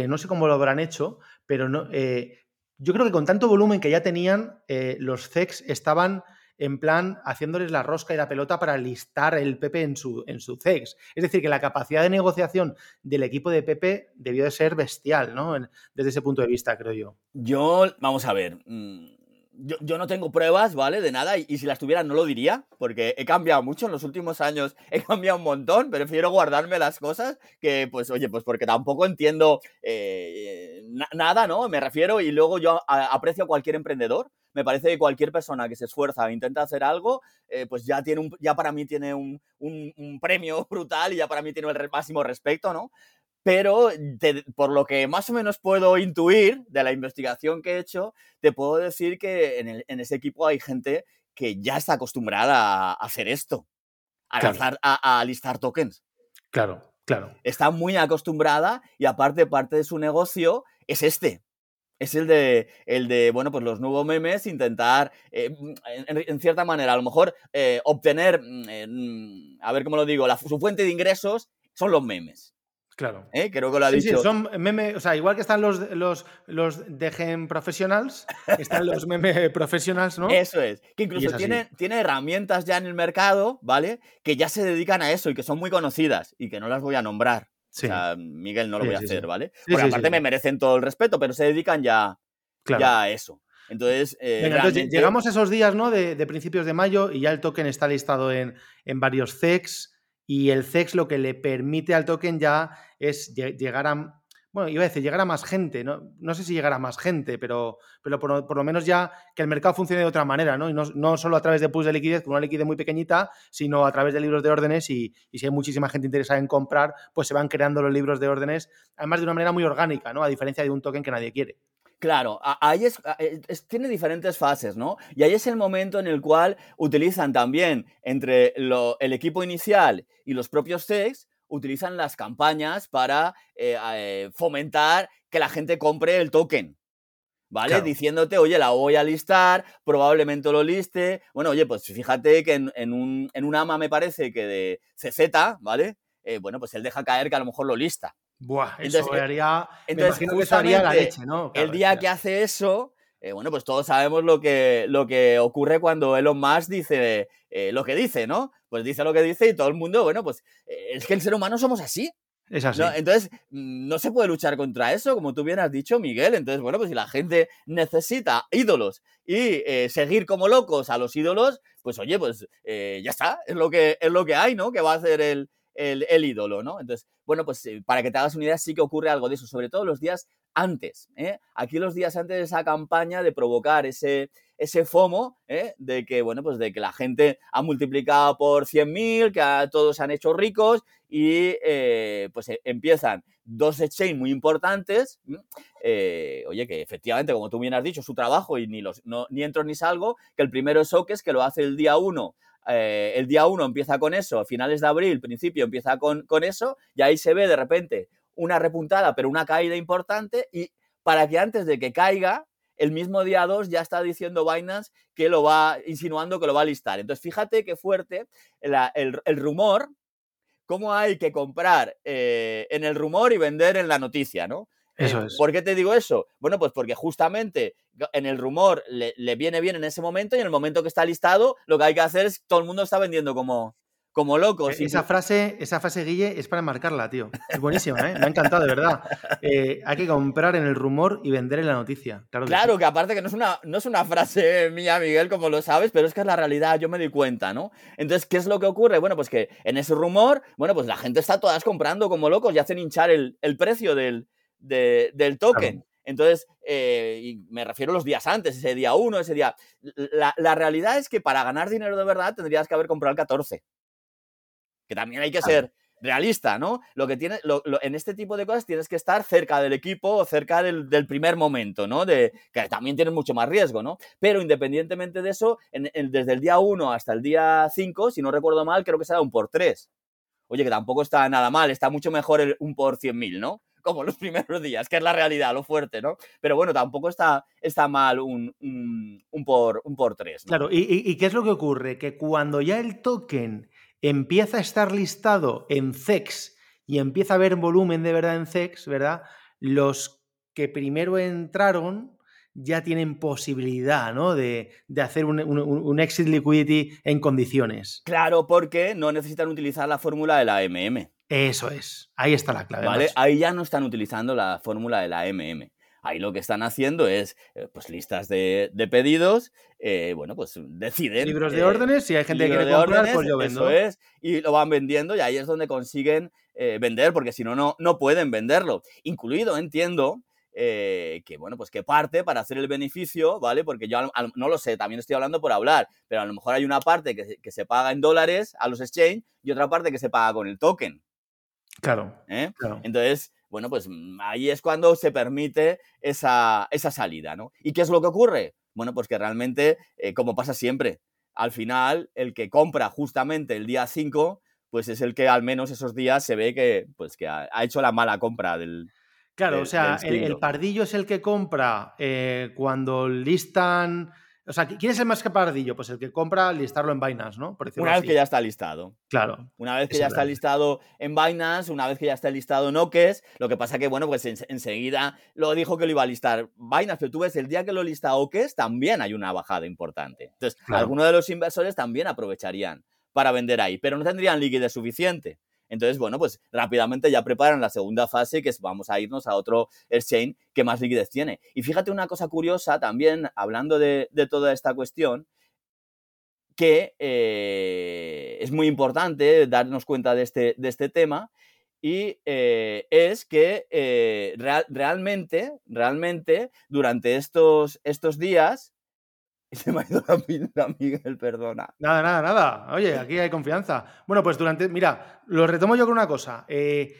no sé cómo lo habrán hecho, pero no, eh, yo creo que con tanto volumen que ya tenían, eh, los CEX estaban en plan haciéndoles la rosca y la pelota para listar el Pepe en su, en su CEX. Es decir, que la capacidad de negociación del equipo de Pepe debió de ser bestial, ¿no? desde ese punto de vista, creo yo. Yo, vamos a ver. Mm, yo, no tengo pruebas, ¿vale? De nada, y, si las tuviera no lo diría, porque he cambiado mucho en los últimos años, (laughs) he cambiado un montón, prefiero guardarme las cosas que, pues, oye, pues porque tampoco entiendo eh, nada, ¿no? Me refiero, y luego yo aprecio a cualquier emprendedor, me parece que cualquier persona que se esfuerza e intenta hacer algo, eh, pues ya, tiene un, ya para mí tiene un, premio (laughs) brutal y ya para mí tiene el máximo respeto, ¿no? Pero por lo que más o menos puedo intuir de la investigación que he hecho, te puedo decir que en, ese equipo hay gente que ya está acostumbrada a hacer esto, a, a listar tokens. Claro, claro. Está muy acostumbrada y aparte parte de su negocio es este es el de, el de, bueno, pues los nuevos memes, intentar, eh, mm, en, cierta manera, a lo mejor eh, obtener, mm, a ver cómo lo digo, la, su fuente de ingresos son los memes. Claro. ¿Eh? Creo que lo ha dicho. Sí, son memes, o sea, igual que están los, los, los de professionals, están los (laughs) meme professionals, ¿no? Eso es. Que incluso tiene, tiene herramientas ya en el mercado, ¿vale? Que ya se dedican a eso y que son muy conocidas y que no las voy a nombrar. O sea, Miguel no lo voy a hacer, ¿vale? Porque aparte me merecen todo el respeto, pero se dedican ya, ya a eso. Entonces, eh, Venga, entonces, realmente- llegamos a esos días, ¿no? De, de principios de mayo y ya el token está listado en, en varios CEX y el CEX lo que le permite al token ya es lle- llegar a, bueno, iba a decir, llegar a más gente, ¿no? No sé si llegar a más gente, pero, pero por, por lo menos ya que el mercado funcione de otra manera, ¿no? Y no, no solo a través de pools de liquidez, con una liquidez muy pequeñita, sino a través de libros de órdenes y, y si hay muchísima gente interesada en comprar, pues se van creando los libros de órdenes, además de una manera muy orgánica, ¿no? A diferencia de un token que nadie quiere. Claro, ahí es, eh, es- tiene diferentes fases, ¿no? Y ahí es el momento en el cual utilizan también entre lo- el equipo inicial y los propios techs, utilizan las campañas para eh, eh, fomentar que la gente compre el token. ¿Vale? Claro. Diciéndote, oye, la voy a listar, probablemente lo liste. Bueno, oye, pues fíjate que en, en un, en un AMA me parece que de CZ, ¿vale? Eh, bueno, pues él deja caer que a lo mejor lo lista. Buah, eso Entonces, eh, haría. me entonces, imagino que haría la leche, ¿no? el día que hace eso, eh, bueno, pues todos sabemos lo que, lo que ocurre cuando Elon Musk dice eh, lo que dice, ¿no? Pues dice lo que dice y todo el mundo, bueno, pues eh, es que el ser humano somos así. Es así. ¿no? Entonces, mm, no se puede luchar contra eso, como tú bien has dicho, Miguel. Entonces, bueno, pues si la gente necesita ídolos y seguir como locos a los ídolos, pues oye, pues ya está, es lo, que, es lo que hay, ¿no? Que va a hacer el, el, ídolo, ¿no? Entonces, bueno, pues eh, para que te hagas una idea, sí que ocurre algo de eso, sobre todo los días antes. ¿eh? Aquí los días antes de esa campaña de provocar ese, ese FOMO, ¿eh? de que, bueno, pues de que la gente ha multiplicado por 100.000, que todos se han hecho ricos y pues empiezan dos exchange muy importantes, oye, que efectivamente, como tú bien has dicho, su trabajo y ni, los, no- ni entro ni salgo, que el primero es Oques, que lo hace el día 1 eh, el día 1 empieza con eso, a finales de abril, principio empieza con, con eso, y ahí se ve de repente una repuntada, pero una caída importante, y para que antes de que caiga, el mismo día 2 ya está diciendo Binance que lo va, insinuando que lo va a listar. Entonces, fíjate qué fuerte el, el rumor, cómo hay que comprar eh, en el rumor y vender en la noticia, ¿no? Eso Eh, es. ¿Por qué te digo eso? Bueno, pues porque justamente en el rumor le, le viene bien en ese momento y en el momento que está listado, lo que hay que hacer es todo el mundo está vendiendo como, como locos. Eh, Esa frase, esa frase, Guille, es para marcarla, tío. Es buenísima, ¿eh? Me ha encantado, de verdad. Eh, hay que comprar en el rumor y vender en la noticia. Claro que Claro, sí. que aparte que no es, una, no es una frase mía, Miguel, como lo sabes, pero es que es la realidad, yo me di cuenta, ¿no? Entonces, ¿qué es lo que ocurre? Bueno, pues que en ese rumor, bueno, pues la gente está todas comprando como locos y hacen hinchar el, el precio del, de- del token. Entonces, eh, y me refiero a los días antes, ese día 1, ese día... La, la realidad es que para ganar dinero de verdad tendrías que haber comprado el 14. Que también hay que Claro. ser realista, ¿no? Lo que tiene, lo- lo- en este tipo de cosas tienes que estar cerca del equipo o cerca del, del primer momento, ¿no? De, que también tienes mucho más riesgo, ¿no? Pero independientemente de eso, en- en- desde el día 1 hasta el día 5, si no recuerdo mal, creo que se da un por 3. Oye, que tampoco está nada mal, está mucho mejor el un por 100.000, ¿no? Como los (laughs) primeros días, que es la realidad, lo fuerte, ¿no? Pero bueno, tampoco está, está mal un, un, un por, un por 3, ¿no? Claro, ¿y, y- y qué es lo que ocurre? Que cuando ya el token empieza a estar listado en CEX y empieza a haber volumen de verdad en CEX, ¿verdad? Los que primero entraron ya tienen posibilidad, ¿no? De, de hacer un, un- un exit liquidity en condiciones. Claro, porque no necesitan utilizar la fórmula de la MM. Eso es. Ahí está la clave. Ahí ya no están utilizando la fórmula de la MM. Ahí lo que están haciendo es eh, pues listas de, de pedidos, eh, bueno, pues deciden. Libros de eh, órdenes, si hay gente que quiere comprar, órdenes, pues yo vendo. Eso es, y lo van vendiendo y ahí es donde consiguen eh, vender, porque si no, no, no pueden venderlo. Incluido, entiendo, eh, que bueno, pues que parte para hacer el beneficio, ¿vale? Porque yo al- al- no lo sé, también estoy hablando por hablar, pero a lo mejor hay una parte que se, que se paga en dólares a los exchange y otra parte que se paga con el token, Claro, ¿eh? claro. Entonces, bueno, pues mm, ahí es cuando se permite esa, esa salida, ¿no? ¿Y qué es lo que ocurre? Bueno, pues que realmente, eh, como pasa siempre, al final el que compra justamente el día 5, pues es el que al menos esos días se ve que, pues, que ha, ha hecho la mala compra del... Claro, del- o sea, el, pardillo es el que compra eh, cuando listan. O sea, ¿quién es el más que pardillo? Pues el que compra listarlo en Binance, ¿no? Por Una vez así. que ya está listado. Claro. Una vez que ya está listado en Binance, una vez que ya está listado en Oques, lo que pasa que, bueno, pues en- enseguida lo dijo que lo iba a listar Binance, pero tú ves, el día que lo lista Oques también hay una bajada importante. Entonces, Claro. algunos de los inversores también aprovecharían para vender ahí, pero no tendrían liquidez suficiente. Entonces, bueno, pues rápidamente ya preparan la segunda fase, que es vamos a irnos a otro exchange que más liquidez tiene. Y fíjate una cosa curiosa también, hablando de, toda esta cuestión, que eh, es muy importante darnos cuenta de este, de este tema, y eh, es que eh, realmente, realmente, durante estos, estos días, se me ha ido la pinta, Miguel, perdona. Nada, nada, nada. Oye, aquí hay confianza. Bueno, pues durante, mira, lo retomo yo con una cosa. Eh,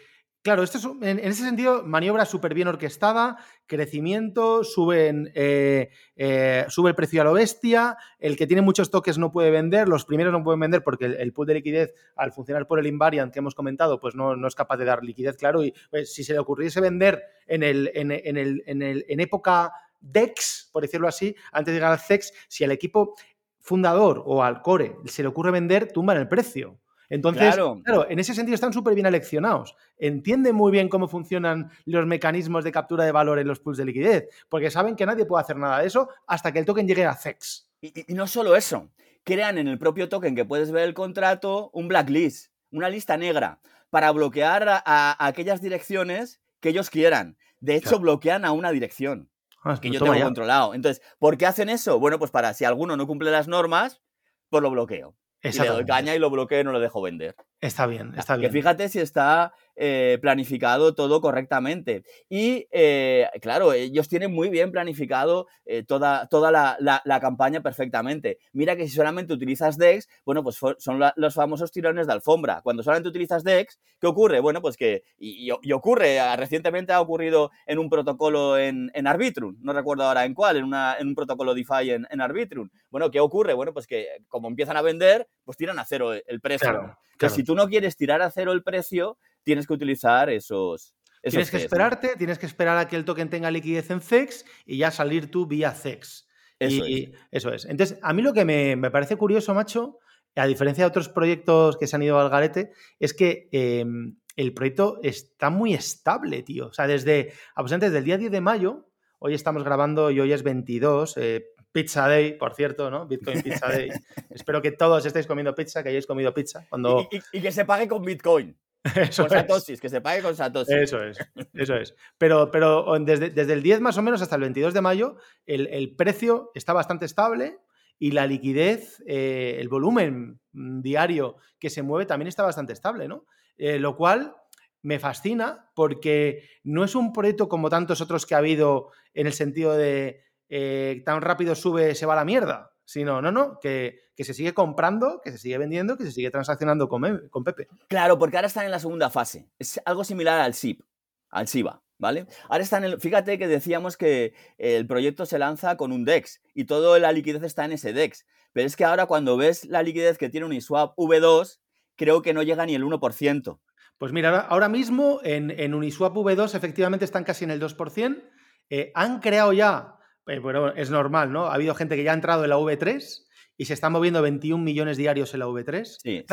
Claro, esto es, en, ese sentido, maniobra súper bien orquestada, crecimiento, suben, eh, eh, sube el precio a lo bestia, el que tiene muchos toques no puede vender, los primeros no pueden vender porque el, pool de liquidez, al funcionar por el invariant que hemos comentado, pues no, no es capaz de dar liquidez, claro, y pues, si se le ocurriese vender en, el, en, el, en, época DEX, por decirlo así, antes de llegar al CEX, si al equipo fundador o al core se le ocurre vender, tumban el precio. Entonces, claro. en ese sentido están súper bien aleccionados. Entienden muy bien cómo funcionan los mecanismos de captura de valor en los pools de liquidez, porque saben que nadie puede hacer nada de eso hasta que el token llegue a CEX. Y, no solo eso, crean en el propio token que puedes ver el contrato un blacklist, una lista negra, para bloquear a, aquellas direcciones que ellos quieran. De hecho, bloquean a una dirección ah, que yo tengo controlado. Entonces, ¿por qué hacen eso? Bueno, pues para si alguno no cumple las normas, pues lo bloqueo. Y le doy caña y lo bloqueo y no lo dejo vender. Está bien, está bien. Que fíjate si está eh, planificado todo correctamente. Y eh, claro, ellos tienen muy bien planificado eh, toda, toda la, campaña perfectamente. Mira que si solamente utilizas DEX, bueno, pues son los famosos tirones de alfombra. Cuando solamente utilizas DEX, ¿qué ocurre? Bueno, pues que, y, ocurre, ah, recientemente ha ocurrido en un protocolo en, Arbitrum, no recuerdo ahora en cuál, en, una, en un protocolo DeFi en, en, Arbitrum. Bueno, ¿qué ocurre? Bueno, pues que como empiezan a vender, pues tiran a cero el precio. Que si tú no quieres tirar a cero el precio, tienes que utilizar esos. tienes que esperarte, tienes que esperar a que el token tenga liquidez en CEX y ya salir tú vía CEX. Eso, es. eso es. Entonces, a mí lo que me, parece curioso, macho, a diferencia de otros proyectos que se han ido al garete, es que em, el proyecto está muy estable, tío. O sea, desde, desde el día 10 de mayo, hoy estamos grabando y hoy es 22, eh, Pizza Day, por cierto, ¿no? Bitcoin Pizza Day. (laughs) Espero que todos estéis comiendo pizza, que hayáis comido pizza. Cuando... y que se pague con Bitcoin. (laughs) Eso con Satoshi, que se pague con Satoshi. Eso es, eso es. Pero, pero desde, desde el 10 más o menos hasta el 22 de mayo, el, precio está bastante estable y la liquidez, eh, el volumen diario que se mueve también está bastante estable, ¿no? Eh, lo cual me fascina porque no es un proyecto como tantos otros que ha habido en el sentido de eh, tan rápido sube, se va a la mierda sino, no, no, que, se sigue comprando, que se sigue vendiendo, que se sigue transaccionando con, con Pepe. Claro, porque ahora están en la segunda fase. Es algo similar al SIP, al SIBA. ¿Vale? Ahora están en el, fíjate que decíamos que el proyecto se lanza con un DEX y toda la liquidez está en ese DEX. Pero es que ahora cuando ves la liquidez que tiene Uniswap V2, creo que no llega ni el 1%. Pues mira, ahora mismo en, Uniswap V2 efectivamente están casi en el 2%. Eh, han creado ya eh, bueno, es normal, ¿no? Ha habido gente que ya ha entrado en la V3 y se están moviendo 21 millones diarios en la V3. Sí,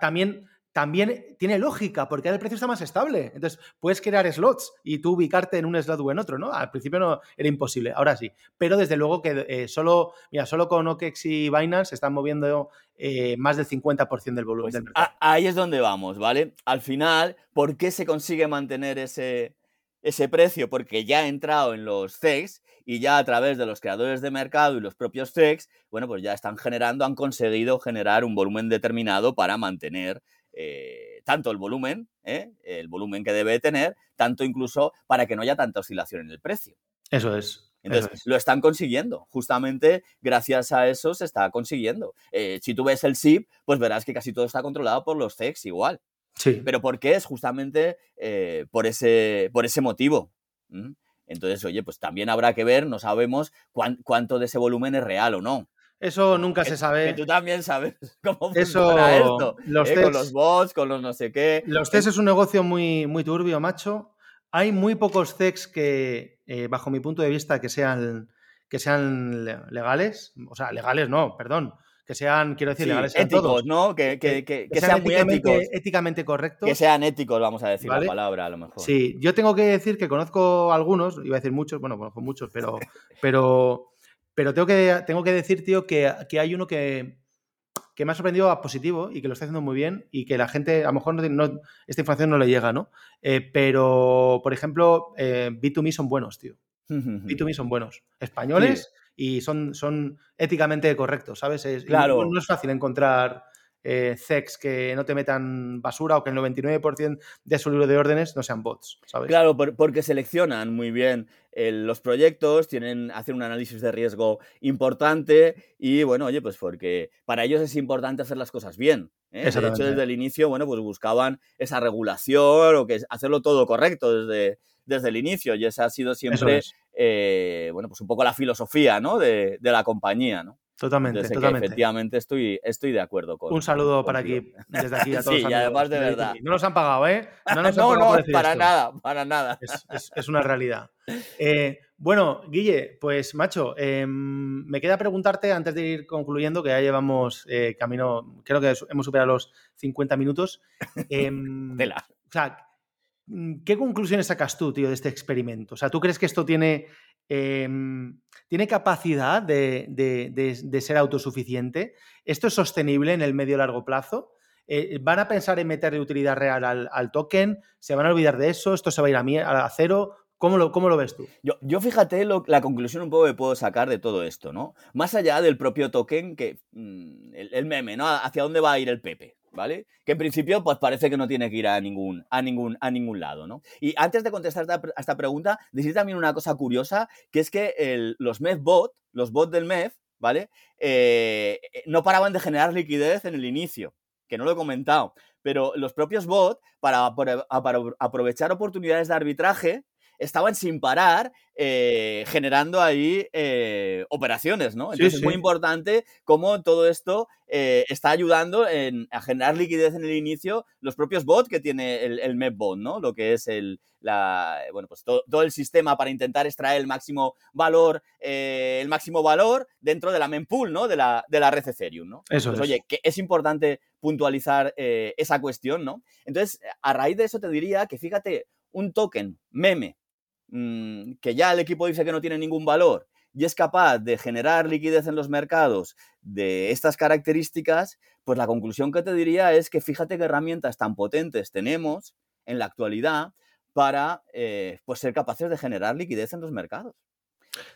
también, también tiene lógica, porque ahora el precio está más estable. Entonces, puedes crear slots y tú ubicarte en un slot o en otro, ¿no? Al principio no era imposible, ahora sí. Pero desde luego que eh, solo, mira, solo con OKEX y Binance se están moviendo eh, más del 50% del volumen pues del mercado. Ahí es donde vamos, ¿vale? Al final, ¿por qué se consigue mantener ese, ese precio? Porque ya ha entrado en los CEX y ya a través de los creadores de mercado y los propios techs, bueno, pues ya están generando, han conseguido generar un volumen determinado para mantener eh, tanto el volumen, ¿eh? el volumen que debe tener, tanto incluso para que no haya tanta oscilación en el precio. Eso es. Entonces, lo están consiguiendo. Justamente gracias a eso se está consiguiendo. Eh, si tú ves el SIP, pues verás que casi todo está controlado por los CEX igual. Sí. Pero ¿por qué? Es justamente por, ese, por ese motivo. Entonces, oye, pues también habrá que ver, no sabemos cuánto de ese volumen es real o no. Eso nunca se sabe. Que tú también sabes (laughs) cómo funciona esto. Los ¿eh? con los bots, con los no sé qué. Los CEX es un negocio muy, muy turbio, macho. Hay muy pocos CEX que, eh, bajo mi punto de vista, que sean, que sean legales. O sea, legales no, perdón que sean, quiero decir, legales éticos, ¿no? Que, sean, muy éticos. éticamente correctos. Que sean éticos, vamos a decir la palabra, a lo mejor. Sí, yo tengo que decir que conozco algunos, iba a decir muchos, bueno, conozco muchos, pero, (laughs) pero, pero tengo, que, tengo que decir, tío, que, hay uno que, que me ha sorprendido a positivo y que lo está haciendo muy bien y que la gente, a lo mejor no, esta información no le llega, ¿no? Eh, pero, por ejemplo, eh, B2Me son buenos, tío. (laughs) B2Me son buenos. Españoles y son, son éticamente correctos, ¿sabes? claro. no es fácil encontrar eh, que no te metan basura o que el 99% de su libro de órdenes no sean bots, ¿sabes? Claro, porque seleccionan muy bien los proyectos, tienen, hacen un análisis de riesgo importante y bueno, oye, pues porque para ellos es importante hacer las cosas bien. ¿eh? De hecho, desde el inicio, bueno, pues buscaban esa regulación o que hacerlo todo correcto desde, desde el inicio y esa ha sido siempre, eh, bueno, pues un poco la filosofía, ¿no? De, de la compañía, ¿no? Totalmente, totalmente. efectivamente estoy, estoy de acuerdo con. Un saludo para aquí, desde aquí a (laughs) todos. sí, y además de verdad. No nos han pagado, ¿eh? No, nos (laughs) no, no para nada, para nada. Es, una realidad. Eh, bueno, Guille, pues macho, em, me queda preguntarte antes de ir concluyendo, que ya llevamos eh, camino, creo que hemos superado los 50 minutos. (laughs) Eh, O sea, ¿qué conclusiones sacas tú, tío, de este experimento? O sea, ¿tú crees que esto tiene Em, ¿Tiene capacidad de, ser autosuficiente? ¿Esto es sostenible en el medio largo plazo? Eh, ¿Van a pensar en meterle utilidad real al, token? ¿Se van a olvidar de eso? ¿Esto se va a ir a, cero? ¿Cómo lo, ¿Cómo lo, ves tú? Yo, fíjate la conclusión un poco que puedo sacar de todo esto, ¿no? Más allá del propio token, que mm, el, meme, ¿no? ¿Hacia dónde va a ir el Pepe? ¿Vale? Que en principio, pues parece que no tiene que ir a ningún, a ningún, a ningún lado, ¿no? Y antes de contestar a esta pregunta, decir también una cosa curiosa, que es que los MEF bot, los bots del MEF, ¿vale? Eh, eh, no paraban de generar liquidez en el inicio, que no lo he comentado, pero los propios bots, para, para aprovechar oportunidades de arbitraje, estaban sin parar eh, generando ahí eh, operaciones, ¿no? Entonces es muy importante cómo todo esto eh, está ayudando a generar liquidez en el inicio los propios bots que tiene el, el MEPBot, ¿no? Lo que es el, bueno, pues todo, el sistema para intentar extraer el máximo valor, el máximo valor dentro de la mempool, ¿no? De la, de la red Ethereum, ¿no? Eso pues, Oye, que es importante puntualizar esa cuestión, ¿no? Entonces, a raíz de eso te diría que fíjate, un token meme Mm, que ya el equipo dice que no tiene ningún valor y es capaz de generar liquidez en los mercados de estas características, pues la conclusión que te diría es que fíjate qué herramientas tan potentes tenemos en la actualidad para eh, pues ser capaces de generar liquidez en los mercados.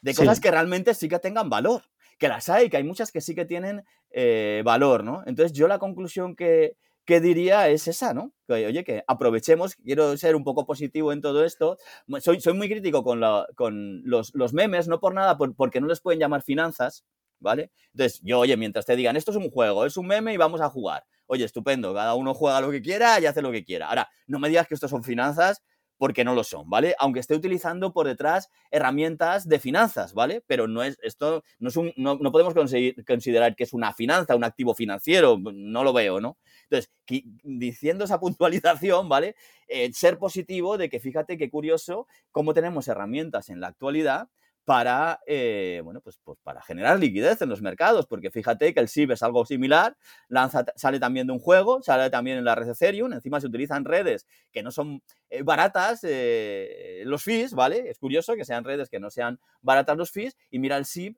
De cosas que realmente sí que tengan valor, que las hay, que hay muchas que sí que tienen eh, valor, ¿no? Entonces yo la conclusión que, ¿qué diría es esa, ¿no? Que, oye, que aprovechemos, quiero ser un poco positivo en todo esto. Soy, muy crítico con, con los, memes, no por nada, porque no les pueden llamar finanzas, ¿vale? Entonces, yo, oye, mientras te digan, esto es un juego, es un meme y vamos a jugar. Oye, estupendo, cada uno juega lo que quiera y hace lo que quiera. Ahora, no me digas que esto son finanzas porque no lo son, ¿vale? Aunque esté utilizando por detrás herramientas de finanzas, ¿vale? Pero no es, esto no es un, no, podemos considerar que es una finanza, un activo financiero, no lo veo, ¿no? Entonces, diciendo esa (laughs) puntualización, ¿vale? Eh, ser positivo de que fíjate qué curioso cómo tenemos herramientas en la actualidad para, eh, bueno, pues, pues, para generar liquidez en los mercados, porque fíjate que el SIB es algo similar, lanza, sale también de un juego, sale también en la red Ethereum, encima se utilizan redes que no son eh, baratas eh, los fees, ¿vale? Es curioso que sean redes que no sean baratas los fees, y mira el SIB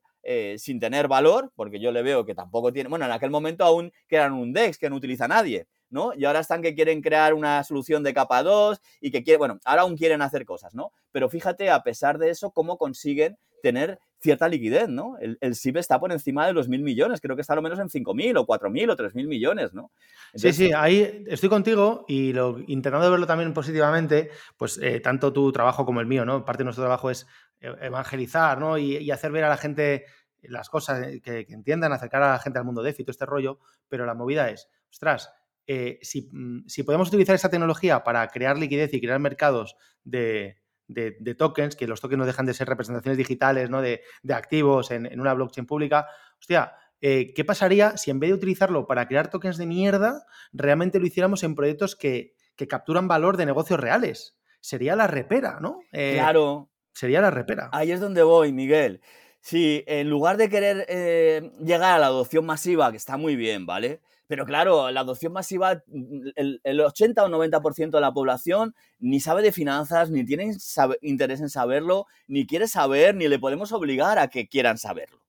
sin tener valor, porque yo le veo que tampoco tiene, bueno, en aquel momento aún que eran un DEX que no utiliza nadie, ¿no? Y ahora están que quieren crear una solución de capa 2 y que quieren, bueno, ahora aún quieren hacer cosas, ¿no? Pero fíjate, a pesar de eso, cómo consiguen tener cierta liquidez, ¿no? El, el SIB está por encima de los mil millones, creo que está a lo menos en 5.000 o 4.000 o 3.000 millones, ¿no? sí, sí, ahí estoy contigo y lo, intentando verlo también positivamente, pues eh, tanto tu trabajo como el mío, ¿no? Parte de nuestro trabajo es eh, evangelizar, ¿no? Y, hacer ver a la gente las cosas, eh, que, entiendan, acercar a la gente al mundo de todo este rollo, pero la movida es, ostras, eh, mm, si, podemos utilizar esa tecnología para crear liquidez y crear mercados de, tokens, que los tokens no dejan de ser representaciones digitales ¿no? de, activos en, una blockchain pública, hostia, eh, ¿qué pasaría si en vez de utilizarlo para crear tokens de mierda, realmente lo hiciéramos en proyectos que, capturan valor de negocios reales? Sería la repera, ¿no? Eh, claro. Sería la repera. Ahí es donde voy, Miguel. Si en lugar de querer llegar a la adopción masiva, que está muy bien, ¿vale? Pero claro, la adopción masiva, el, 80 o 90% de la población ni sabe de finanzas, ni tiene interés en saberlo, ni quiere saber, ni le podemos obligar a que quieran saberlo.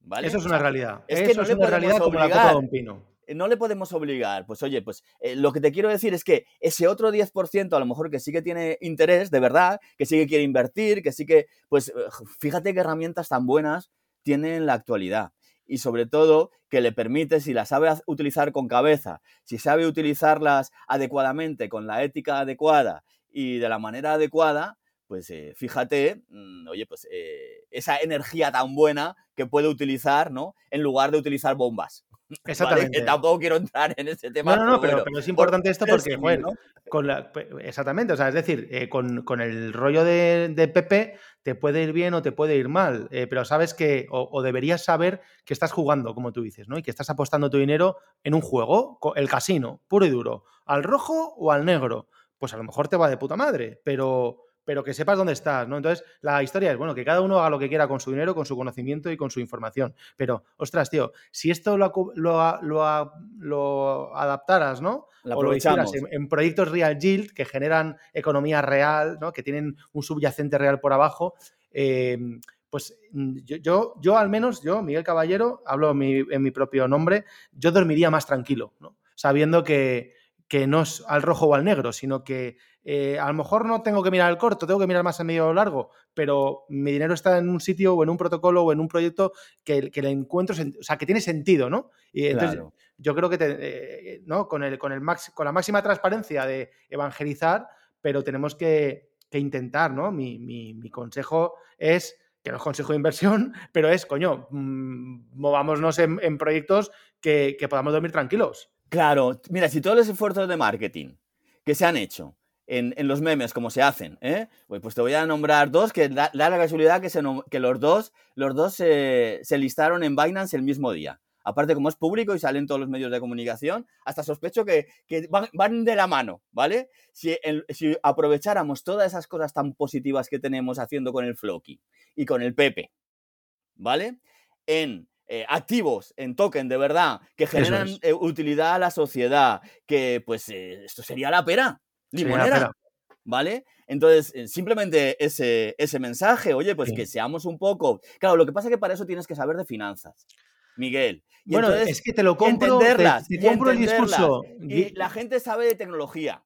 ¿vale? Eso es una realidad. es Eso que no es le una podemos realidad como la copa obligar. de un pino. Eh, no le podemos obligar. Pues oye, pues eh, lo que te quiero decir es que ese otro 10% a lo mejor que sí que tiene interés, de verdad, que sí que quiere invertir, que sí que, pues eh, fíjate qué herramientas tan buenas tiene en la actualidad. Y sobre todo que le permite, si las sabe utilizar con cabeza, si sabe utilizarlas adecuadamente, con la ética adecuada y de la manera adecuada, pues eh, fíjate, mm, oye, pues eh, esa energía tan buena que puede utilizar, ¿no? En lugar de utilizar bombas. ¿Vale? Exactamente. Que (laughs) tampoco quiero entrar en ese tema. No, no, no, pero, bueno, pero es importante esto porque, símil, joder, ¿no? con la- exactamente, o sea, es decir, eh, con, con el rollo de, de Pepe te puede ir bien o te puede ir mal, eh, pero sabes que, o, o deberías saber que estás jugando, como tú dices, ¿no? Y que estás apostando tu dinero en un juego, el casino, puro y duro, al rojo o al negro. Pues a lo mejor te va de puta madre, pero, pero que sepas dónde estás, ¿no? Entonces, la historia es, bueno, que cada uno haga lo que quiera con su dinero, con su conocimiento y con su información. Pero, ostras, tío, si esto lo, lo, lo adaptaras, ¿no? La o lo hicieras en, en proyectos real yield que generan economía real, ¿no? que tienen un subyacente real por abajo, eh, pues mm, yo, yo, yo al menos, yo, Miguel Caballero, hablo en mi, en mi propio nombre, yo dormiría más tranquilo, ¿no? sabiendo que, que no es al rojo o al negro, sino que eh, a lo mejor no tengo que mirar al corto, tengo que mirar más a medio o largo, pero mi dinero está en un sitio o en un protocolo o en un proyecto que, que le encuentro, o sea, que tiene sentido, ¿no? Y entonces, Claro. yo creo que te- eh, ¿no? con, el, con, el max- con la máxima transparencia de evangelizar, pero tenemos que, que intentar, ¿no? Mi, mi- mi consejo es, que no es consejo de inversión, (laughs) pero es, coño, mm, movámonos en, en proyectos que, que podamos dormir tranquilos. Claro, mira, si todos los esfuerzos de marketing que se han hecho en, en los memes, como se hacen, ¿eh? Pues, pues te voy a nombrar dos que da, da la casualidad que, se que los dos, los dos se, se listaron en Binance el mismo día. Aparte, como es público y salen todos los medios de comunicación, hasta sospecho que, que van, van de la mano, ¿vale? Si, el- si aprovecháramos todas esas cosas tan positivas que tenemos haciendo con el Floki y con el Pepe, ¿vale? En eh, activos, en token de verdad, que generan es. eh, utilidad a la sociedad, que pues eh, esto sería la pera, limonera. ¿vale? Entonces, eh, simplemente ese, ese mensaje, oye, pues Sí. que seamos un poco... Claro, lo que pasa es que para eso tienes que saber de finanzas, Miguel. Y Bueno, entonces, es que te lo compro, te, entenderlas, te compro el discurso. Y la gente sabe de tecnología.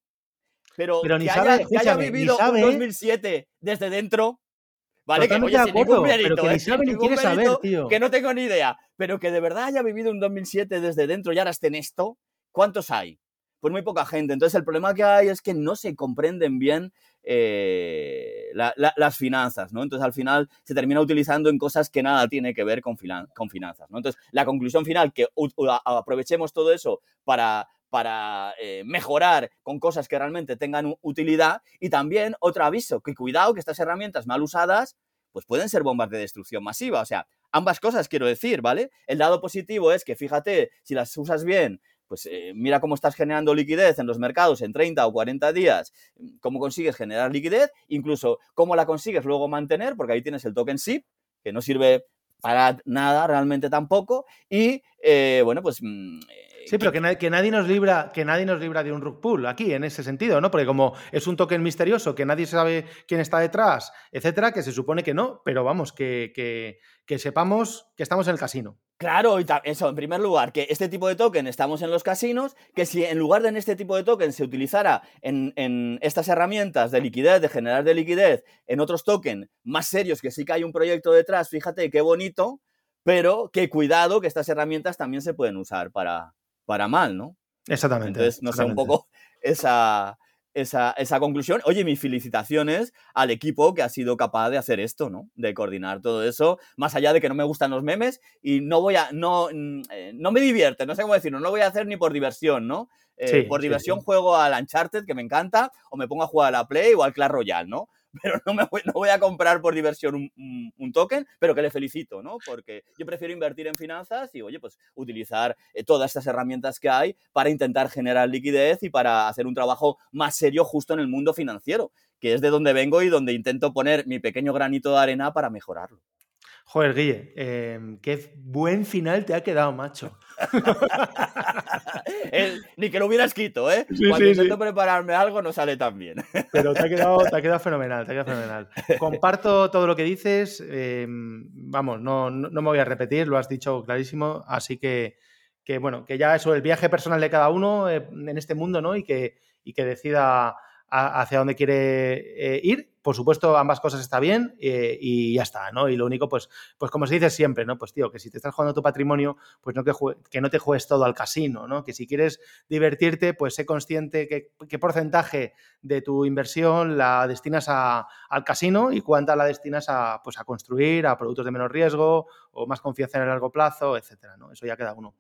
Pero, Pero ni que, sabe, haya, que haya escúchame, ni vivido sabe- un 2007 desde dentro, ¿vale? Que, oye, pero mérito, que ni sabe Sin ni ningún quiere saber, mérito, tío. Que no tengo ni idea, pero que de verdad haya vivido un 2007 desde dentro y ahora esté en esto, ¿cuántos hay? Pues muy poca gente. Entonces el problema que hay es que no se comprenden bien eh, la- la- las finanzas, ¿no? Entonces al final se termina utilizando en cosas que nada tiene que ver con, filan- con finanzas, ¿no? Entonces la conclusión final, que aprovechemos todo eso para, para eh, mejorar con cosas que realmente tengan utilidad y también otro aviso, que cuidado que estas herramientas mal usadas pues pueden ser bombas de destrucción masiva, o sea, ambas cosas quiero decir, ¿vale? El lado positivo es que fíjate, si las usas bien, pues eh, mira cómo estás generando liquidez en los mercados en 30 o 40 días, cómo consigues generar liquidez, incluso cómo la consigues luego mantener, porque ahí tienes el token SIP, que no sirve para nada realmente tampoco, y eh, bueno, pues... Sí, pero que, na- que nadie nos libra, que nadie nos libra de un rug pull aquí, en ese sentido, ¿no? Porque como es un token misterioso, que nadie sabe quién está detrás, etcétera, que se supone que no, pero vamos, que, que- sepamos que estamos en el casino. Claro, eso, en primer lugar, que este tipo de token estamos en los casinos, que si en lugar de en este tipo de token se utilizara en, en estas herramientas de liquidez, de generar de liquidez, en otros tokens más serios, que sí que hay un proyecto detrás, fíjate qué bonito, pero que cuidado que estas herramientas también se pueden usar para, para mal, ¿no? Exactamente. Entonces, no sé, un exactamente. poco (laughs) esa, esa, esa conclusión. Oye, mis felicitaciones al equipo que ha sido capaz de hacer esto, ¿no? De coordinar todo eso, más allá de que no me gustan los memes y no voy a, no, mm, eh, no me divierte, no sé cómo decirlo, no lo voy a hacer ni por diversión, ¿no? Eh, Sí, por sí, diversión sí. juego al Uncharted, que me encanta, o me pongo a jugar a la Play o al Clash Royale, ¿no? (laughs) Pero no, me voy, no voy a comprar por diversión un, token, pero que le felicito, ¿no? Porque yo prefiero invertir en finanzas y, oye, pues utilizar eh, todas estas herramientas que hay para intentar generar liquidez y para hacer un trabajo más serio justo en el mundo financiero, que es de donde vengo y donde intento poner mi pequeño granito de arena para mejorarlo. Joder, Guille, eh, qué buen final te ha quedado, macho. (laughs) ni que lo hubiera escrito, ¿eh? Cuando intento prepararme algo no sale tan bien. (laughs) Pero te ha quedado, te ha quedado fenomenal, te ha quedado fenomenal. Comparto todo lo que dices. Em, vamos, no, no, me voy a repetir, lo has dicho clarísimo. Así que, que, bueno, que ya eso, el viaje personal de cada uno eh, en este mundo, ¿no? Y que, y que decida hacia dónde quiere eh, ir. Por supuesto, ambas cosas está bien eh, y ya está, ¿no? Y lo único, pues, pues como se dice siempre, ¿no? Pues tío, que si te estás jugando tu patrimonio, pues no que, no te juegues todo al casino, ¿no? Que si quieres divertirte, pues sé consciente que, qué porcentaje de tu inversión la destinas al casino y cuánta la destinas a, pues, a construir, a productos de menos riesgo o más confianza en el largo plazo, etcétera, ¿no? Eso ya queda uno.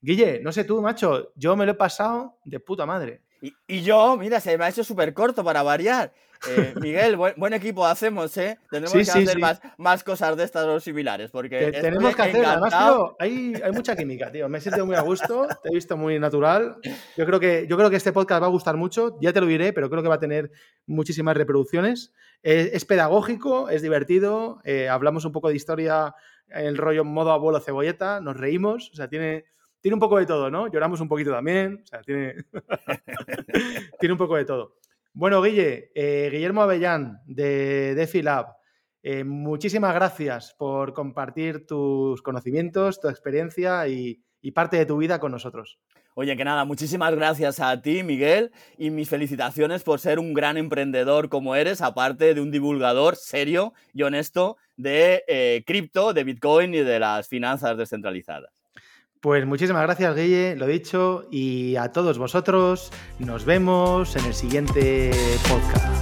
Guille, no sé tú, macho, yo me lo he pasado de puta madre. Y, yo, mira, se me ha hecho súper corto para variar. Eh, (laughs) Miguel, buen, equipo hacemos, ¿eh? Tenemos que hacer Más, cosas de estas o similares, porque tenemos que hacer, además, tío, hay, hay, mucha química, tío. Me sentido muy a gusto, te he visto muy natural. Yo creo, que, yo creo que este podcast va a gustar mucho, ya te lo diré, pero creo que va a tener muchísimas reproducciones. Es, pedagógico, es divertido, eh, hablamos un poco de historia, el rollo modo abuelo cebolleta, nos reíms, o sea, tiene tiene un poco de todo, ¿no? Lloramos un poquito también, o sea, tiene, (laughs) un poco de todo. Bueno, Guille, eh, Guillermo Avellán de DefiLab, eh, muchísimas gracias por compartir tus conocimientos, tu experiencia y, parte de tu vida con nosotros. Oye, que nada, muchísimas gracias a ti, Miguel, y mis felicitaciones por ser un gran emprendedor como eres, aparte de un divulgador serio y honesto de eh, cripto, de Bitcoin y de las finanzas descentralizadas. Pues muchísimas gracias, Guille, lo dicho, y a todos vosotros, nos vemos en el siguiente podcast.